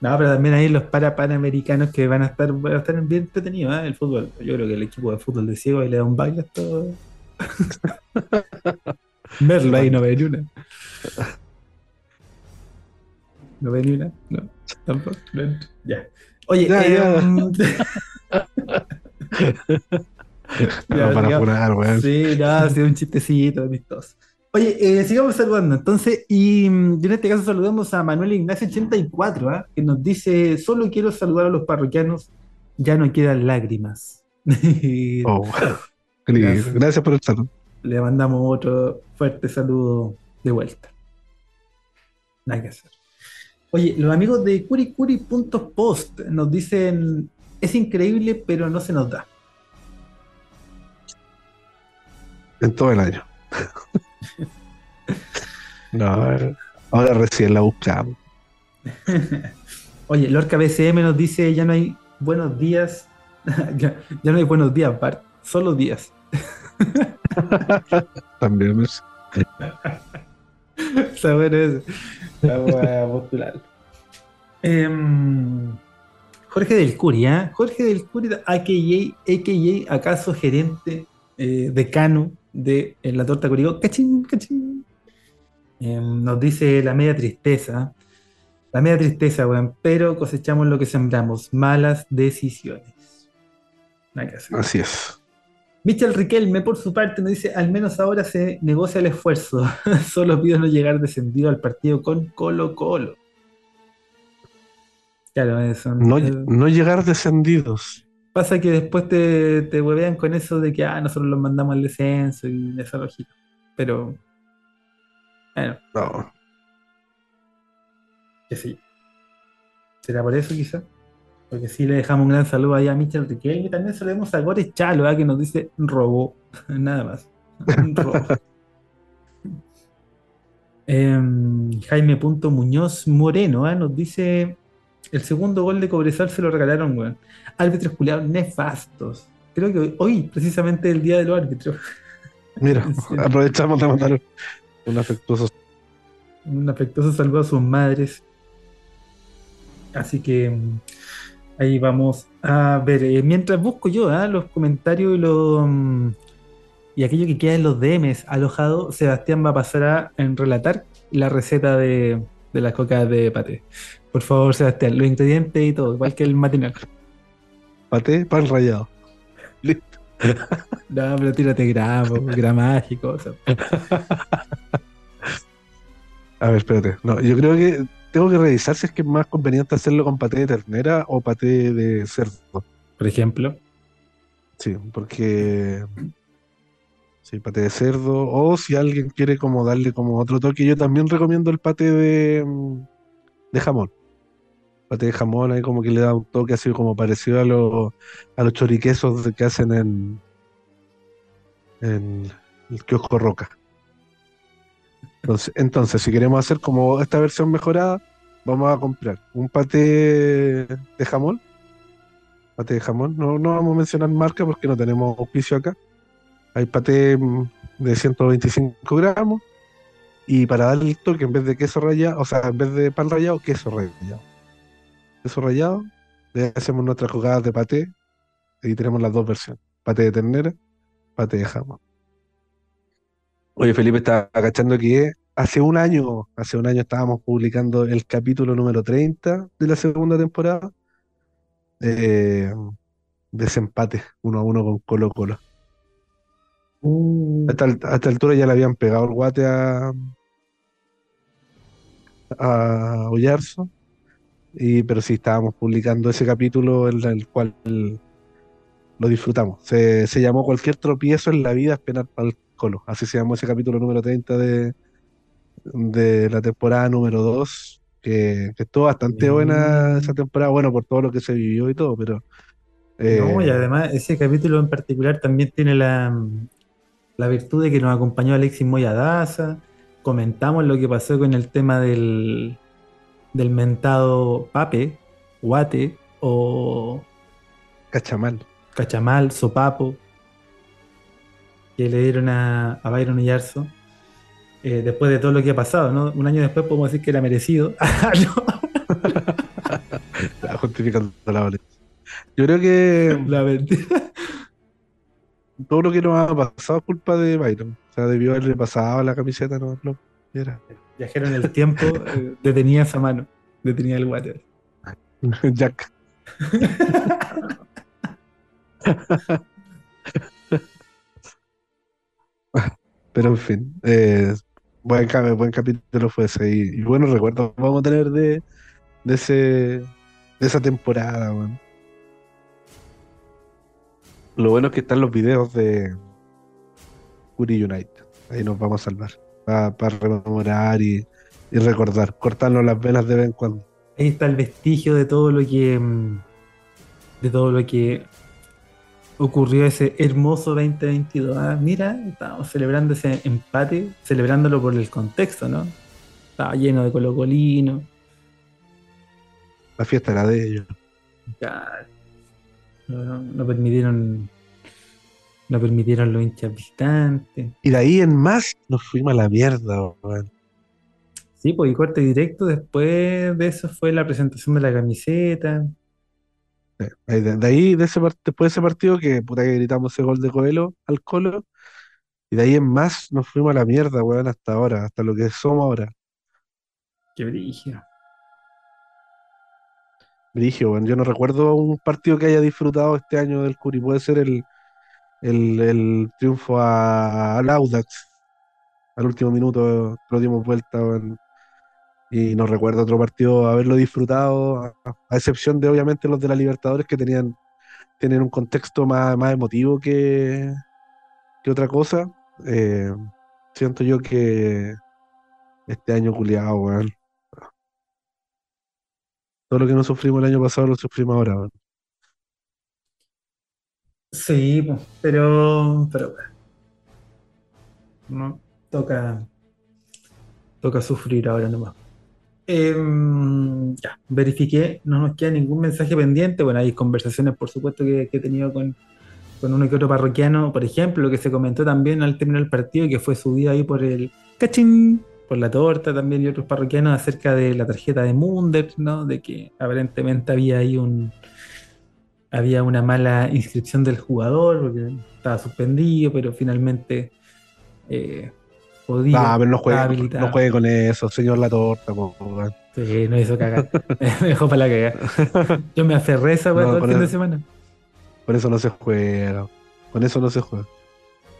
no, pero también hay los para panamericanos que van a estar, van a estar bien entretenidos, ¿eh? el fútbol. Yo creo que el equipo de fútbol de ciego ahí le da un baile a todo. Verlo ahí no ve ni una. ¿No ve ni una? No, tampoco. No. Ya. Oye, Ya, ya. em, No, para digamos- jurar, weón. Sí, no, ha sido un chistecito amistoso. Oye, eh, sigamos saludando. Entonces, y, mm, en este caso saludamos a Manuel Ignacio 84, ¿ah? que nos dice, solo quiero saludar a los parroquianos, ya no quedan lágrimas. Oh, lindo. Gracias por el saludo. Le mandamos otro fuerte saludo de vuelta. Nada que hacer. Oye, los amigos de curicuri.post nos dicen, es increíble, pero no se nos da. En todo el año. no, ahora recién la buscamos. Oye, Lorca BCM nos dice, ya no hay buenos días, ya, ya no hay buenos días, Bart, solo días. También me- Está bueno eso. Vamos a postularlo. Em, Jorge del Curi, ¿ah? Jorge del Curi, AKA, AKA acaso gerente eh, decano de en la torta Curicó. Cachín, cachín. Em, nos dice la media tristeza. La media tristeza, weón, pero cosechamos lo que sembramos. Malas decisiones. Nada que hacer. Así es. Michel Riquelme, por su parte, nos dice, al menos ahora se negocia el esfuerzo. Solo pido no llegar descendido al partido con Colo Colo. Claro, eso. No, no llegar descendidos. pasa que después te, te huevean con eso de que ah, nosotros los mandamos al descenso y esa lógica. Pero, bueno, No. sé yo. ¿Será por eso quizá? Porque sí le dejamos un gran saludo ahí a Michel Riquelme. También saludamos a Gores Chalo, que nos dice robó. Nada más. Em, Jaime Punto Muñoz Moreno nos dice el segundo gol de Cobresal se lo regalaron, weón. Árbitros culiados nefastos. Creo que hoy, hoy, precisamente el día de los árbitros. Mira, aprovechamos de mandar un afectuoso. Un afectuoso saludo a sus madres. Así que ahí vamos a ver. eh, mientras busco yo ah, los comentarios y los mm, y aquello que queda en los DMs alojado, Sebastián va a pasar a en relatar la receta de, de las cocas de paté. Por favor, Sebastián, los ingredientes y todo, igual que el matinal. Paté, pan rallado. Listo. No, pero tírate gramo, gramaje y cosas. A ver, espérate. No, yo creo que tengo que revisar si es que es más conveniente hacerlo con paté de ternera o paté de cerdo. Por ejemplo. Sí, porque. Sí, paté de cerdo. O si alguien quiere como darle como otro toque, yo también recomiendo el paté de, de jamón. Paté de jamón ahí como que le da un toque así como parecido a, los a los choriquesos que hacen en, en el kiosco Roca. Entonces, si queremos hacer como esta versión mejorada, vamos a comprar un paté de jamón. Paté de jamón. No, no vamos a mencionar marca porque no tenemos auspicio acá. Hay paté mm, de 125 gramos. Y para darle el toque, en vez de queso rallado, o sea, en vez de pan rallado, queso rallado. Queso rallado, hacemos nuestras jugadas de paté. Y tenemos las dos versiones: paté de ternera, paté de jamón. Oye, Felipe está agachando que hace un año, hace un año estábamos publicando el capítulo número 30 de la segunda temporada. Eh, desempate uno a uno con Colo Colo. Uh, Hasta, a esta altura ya le habían pegado el guate a, a Oyarzo, y, pero sí estábamos publicando ese capítulo en el cual lo disfrutamos. Se, se llamó Cualquier tropiezo en la vida es penal para el Colo. Así se llamó ese capítulo número 30 de, de la temporada número 2, que, que estuvo bastante buena esa temporada, bueno, por todo lo que se vivió y todo, pero... eh, No, y además ese capítulo en particular también tiene la, la virtud de que nos acompañó Alexis Moyadaza, comentamos lo que pasó con el tema del, del mentado pape, guate o Cachamal. cachamal, sopapo. Que le dieron a, a Byron y Yarzo. eh, después de todo lo que ha pasado, ¿no? Un año después podemos decir que era merecido. Ah, justificando la violencia. Yo creo que la mentira. todo lo que nos ha pasado es culpa de Byron. O sea, debió haberle pasado la camiseta, no, no era. Viajero en el tiempo, eh, detenía esa mano, detenía el water. Jack. Pero en fin, eh, buen, buen capítulo fue ese. Y, buenos recuerdos vamos a tener de, de ese de esa temporada, weón. Lo bueno es que están los videos de Curi United. Ahí nos vamos a salvar. Para rememorar y, y recordar. Cortarnos las venas de vez en cuando. Ahí está el vestigio de todo lo que mm, de todo lo que ocurrió ese hermoso 2022. Ah, mira, estábamos celebrando ese empate, celebrándolo por el contexto, ¿no? Estaba lleno de colocolino. La fiesta era de ellos. Ya, no, no- permitieron no permitieron los hinchas visitantes. Y de ahí en más nos fuimos a la mierda, weón. Sí, pues y corte directo después de eso fue la presentación de la camiseta. Ahí De, de ahí, de ese part- después de ese partido, que puta que gritamos ese gol de Coelho al Colo, y de ahí en más nos fuimos a la mierda, weón, hasta ahora, hasta lo que somos ahora. Qué brillo. Brigio, weón. Yo no recuerdo un partido que haya disfrutado este año del Curi. Puede ser el, el, el triunfo a, al Audax. Al último minuto lo dimos vuelta. Y no recuerdo otro partido haberlo disfrutado, a, excepción de obviamente los de la Libertadores que tenían, tienen un contexto más, más emotivo que, que otra cosa. Eh, siento yo que este año culiado, weón. Todo lo que no sufrimos el año pasado lo sufrimos ahora, weón. Sí, pues, pero, pero. No, toca, toca sufrir ahora nomás. Em, verifiqué, no nos queda ningún mensaje pendiente. Bueno, hay conversaciones, por supuesto, que, he tenido con, con uno que otro parroquiano. Por ejemplo, lo que se comentó también al terminar el partido, que fue subida ahí por el cachín, por la torta también, y otros parroquianos acerca de la tarjeta de Munder, ¿no? De que aparentemente había ahí un, había una mala inscripción del jugador porque estaba suspendido, pero finalmente eh, podía. Ah, pero no juegue, habilitado. no juegue con eso, señor La Torta, po. Sí, no hizo cagar. me dejó para la cagada. Yo me aferré esa weá No, todo el fin de el- semana. Con eso no se juega. Con eso no se juega.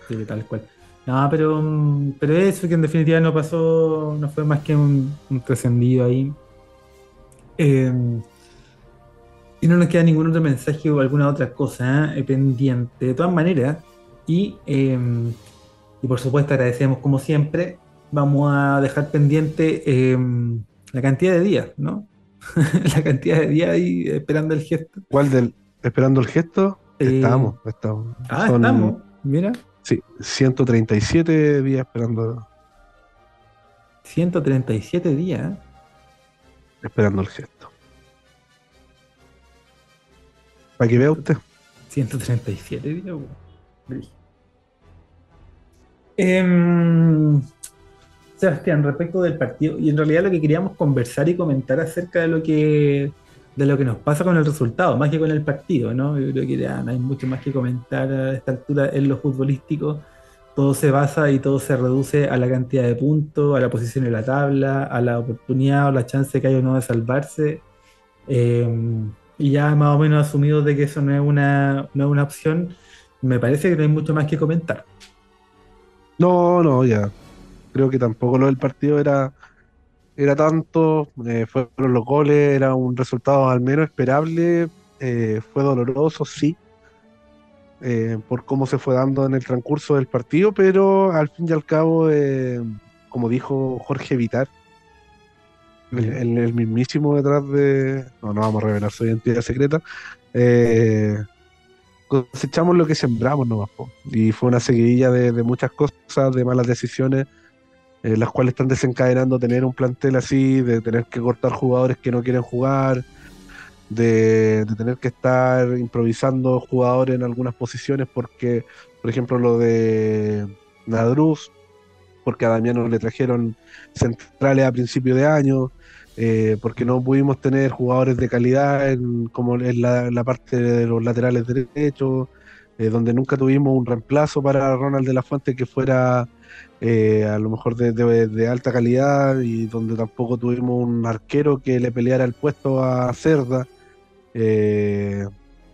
Sí, tal cual. No, pero, mm, pero eso que en definitiva no pasó, no fue más que un, un trascendido ahí. Eh, y no nos queda ningún otro mensaje o alguna otra cosa ¿eh? pendiente. De todas maneras, y, eh, y por supuesto agradecemos como siempre, vamos a dejar pendiente eh, la cantidad de días, ¿no? la cantidad de días ahí esperando el gesto. ¿Cuál del esperando el gesto? Eh, estamos, estamos. Ah, Son, estamos, mira, Sí, 137 días esperando, 137 días. ¿eh? esperando el gesto. Para que vea usted. 137 días. Em, Sebastián, respecto del partido, y en realidad lo que queríamos conversar y comentar acerca de lo que de lo que nos pasa con el resultado, más que con el partido, ¿no? Yo creo que ya no hay mucho más que comentar a esta altura en lo futbolístico. Todo se basa y todo se reduce a la cantidad de puntos, a la posición en la tabla, a la oportunidad o la chance que hay o no de salvarse. Em, y ya más o menos asumido de que eso no es una, no es una opción, me parece que no hay mucho más que comentar. No, no, ya. Creo que tampoco lo del partido era, era tanto. eh, fueron los goles, era un resultado al menos esperable. eh, fue doloroso, sí. eh, por cómo se fue dando en el transcurso del partido, pero al fin y al cabo, eh, como dijo Jorge Vitar, el, el- el mismísimo detrás de. No, no vamos a revelar su identidad secreta. eh, cosechamos lo que sembramos nomás. Y fue una seguidilla de, de muchas cosas, de malas decisiones, eh, las cuales están desencadenando tener un plantel así, de tener que cortar jugadores que no quieren jugar, de, tener que estar improvisando jugadores en algunas posiciones porque, por ejemplo, lo de Nadruz, porque a Damiano le trajeron centrales a principio de año, eh, porque no pudimos tener jugadores de calidad en, como en la, parte de los laterales derechos, eh, donde nunca tuvimos un reemplazo para Ronald de la Fuente que fuera eh, a lo mejor de, alta calidad y donde tampoco tuvimos un arquero que le peleara el puesto a Cerda.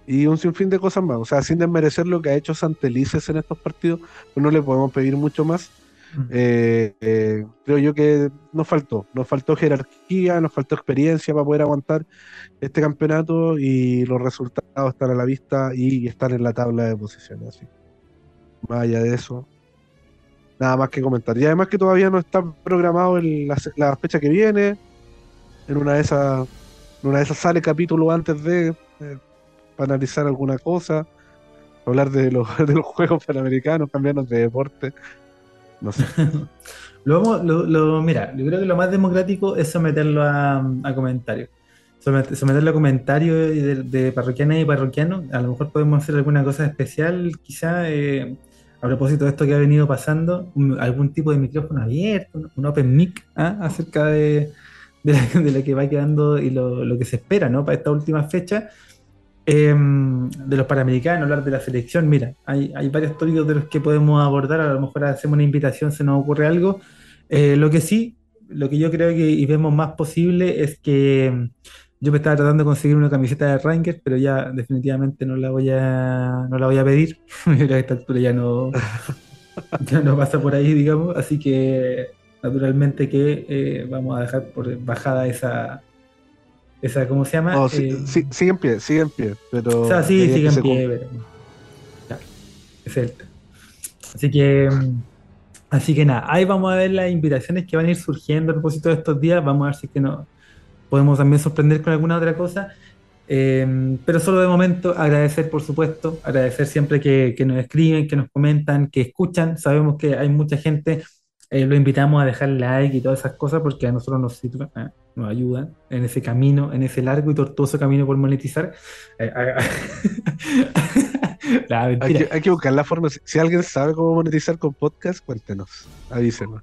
y un sinfín de cosas más. O sea, sin desmerecer lo que ha hecho Santelices en estos partidos, pues no le podemos pedir mucho más. Eh, eh, creo yo que nos faltó, nos faltó jerarquía, nos faltó experiencia para poder aguantar este campeonato y los resultados están a la vista y están en la tabla de posiciones. Más allá de eso, nada más que comentar. Y además que todavía no está programado la, fecha que viene. En una de esas, en una de esas sale capítulo antes de eh, analizar alguna cosa, hablar de los, de los Juegos Panamericanos, cambiarnos de deporte. No lo lo, mira, yo creo que lo más democrático es someterlo a, comentarios. someterlo a comentarios de, de parroquianas y parroquianos. A lo mejor podemos hacer alguna cosa especial, quizá eh, a propósito de esto que ha venido pasando, algún tipo de micrófono abierto, un open mic ¿ah? acerca de, de, lo que va quedando y lo, lo, que se espera ¿no? para esta última fecha. Em, de los Panamericanos, hablar de la selección, mira, hay, varios tópicos de los que podemos abordar, a lo mejor hacemos una invitación, se nos ocurre algo. Eh, lo que sí, lo que yo creo que y vemos más posible es que em, yo me estaba tratando de conseguir una camiseta de Rangers, pero ya definitivamente no la voy a, no la voy a pedir. a esta altura ya no, ya no pasa por ahí, digamos. Así que naturalmente que eh, vamos a dejar por bajada esa, esa, ¿cómo se llama? Eh, sigue en pie, sigue en pie. Pero o sea, sí, sigue en pie. Pero, es el. Así que. Mm, así que nada, ahí vamos a ver las invitaciones que van a ir surgiendo a propósito de estos días. Vamos a ver si es que no podemos también sorprender con alguna otra cosa. Em, pero solo de momento agradecer, por supuesto, agradecer siempre que, que, nos escriben, que nos comentan, que escuchan. Sabemos que hay mucha gente eh, lo invitamos a dejar like y todas esas cosas porque a nosotros nos sirve, eh, nos ayudan en ese camino, en ese largo y tortuoso camino por monetizar. Eh, hay, que, buscar la forma. Si, alguien sabe cómo monetizar con podcast, cuéntenos, avísenos.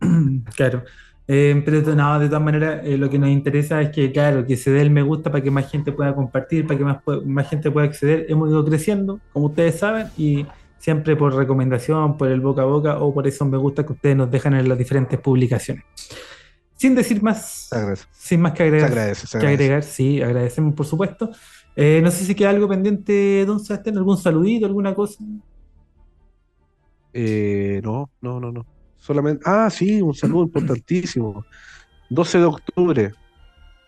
claro. pero nada, de todas maneras, lo que nos interesa es que, claro, que se dé el me gusta para que más gente pueda compartir, para que más, más gente pueda acceder. Hemos ido creciendo, como ustedes saben, y siempre por recomendación, por el boca a boca o por eso me gusta que ustedes nos dejan en las diferentes publicaciones. Sin decir más, sin más que agregar, que agregar, sí, agradecemos por supuesto. Eh, no sé si queda algo pendiente, don Sebastián, algún saludito, alguna cosa. Eh, no, no, no, no. Solamente, ah, sí, un saludo importantísimo. 12 de octubre,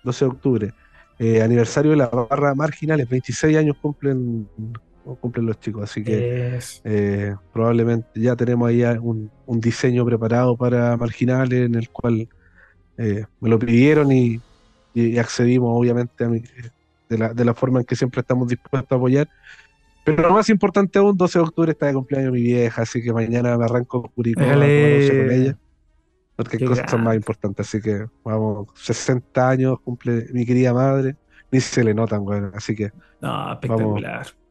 12 de octubre, eh, aniversario de la barra marginales, 26 años cumplen cumplen los chicos. Así que eh, probablemente ya tenemos ahí un, diseño preparado para marginales en el cual eh, me lo pidieron y, accedimos obviamente a mi, de, la, de la forma en que siempre estamos dispuestos a apoyar. Pero lo más importante aún, 12 de octubre está de cumpleaños mi vieja, así que mañana me arranco Curicó con ella. Porque hay cosas más importantes, así que vamos, 60 años cumple mi querida madre, ni se le notan, bueno, así que. No, espectacular. Vamos,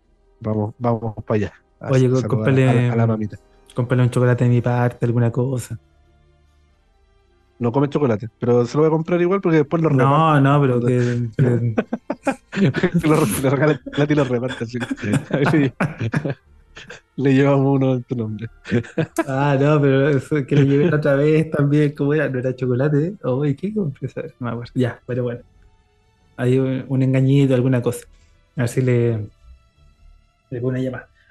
vamos para allá. Oye, cómprale, a, la, mamita. un chocolate de mi parte, alguna cosa. No come chocolate, pero se lo voy a comprar igual porque después lo reparte. No, no, pero que. lo, lo regala y lo reparte así. le llevamos uno en tu nombre. ah, no, pero eso que le llevé otra vez también, ¿cómo era? ¿No era chocolate? ¿eh? Oye, ¿qué compré? No me acuerdo. Ya, pero bueno. Hay un engañito, alguna cosa. A ver si le,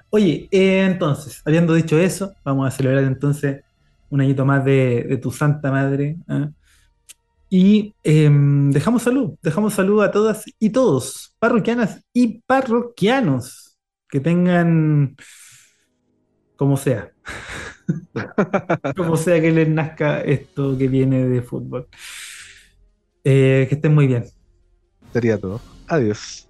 Oye, eh, entonces, habiendo dicho eso, vamos a celebrar entonces un añito más de, tu santa madre. ¿ah? Y em, dejamos salud, dejamos salud a todas y todos, parroquianas y parroquianos, que tengan como sea, como sea que les nazca esto que viene de fútbol. Eh, que estén muy bien. Sería todo. Adiós.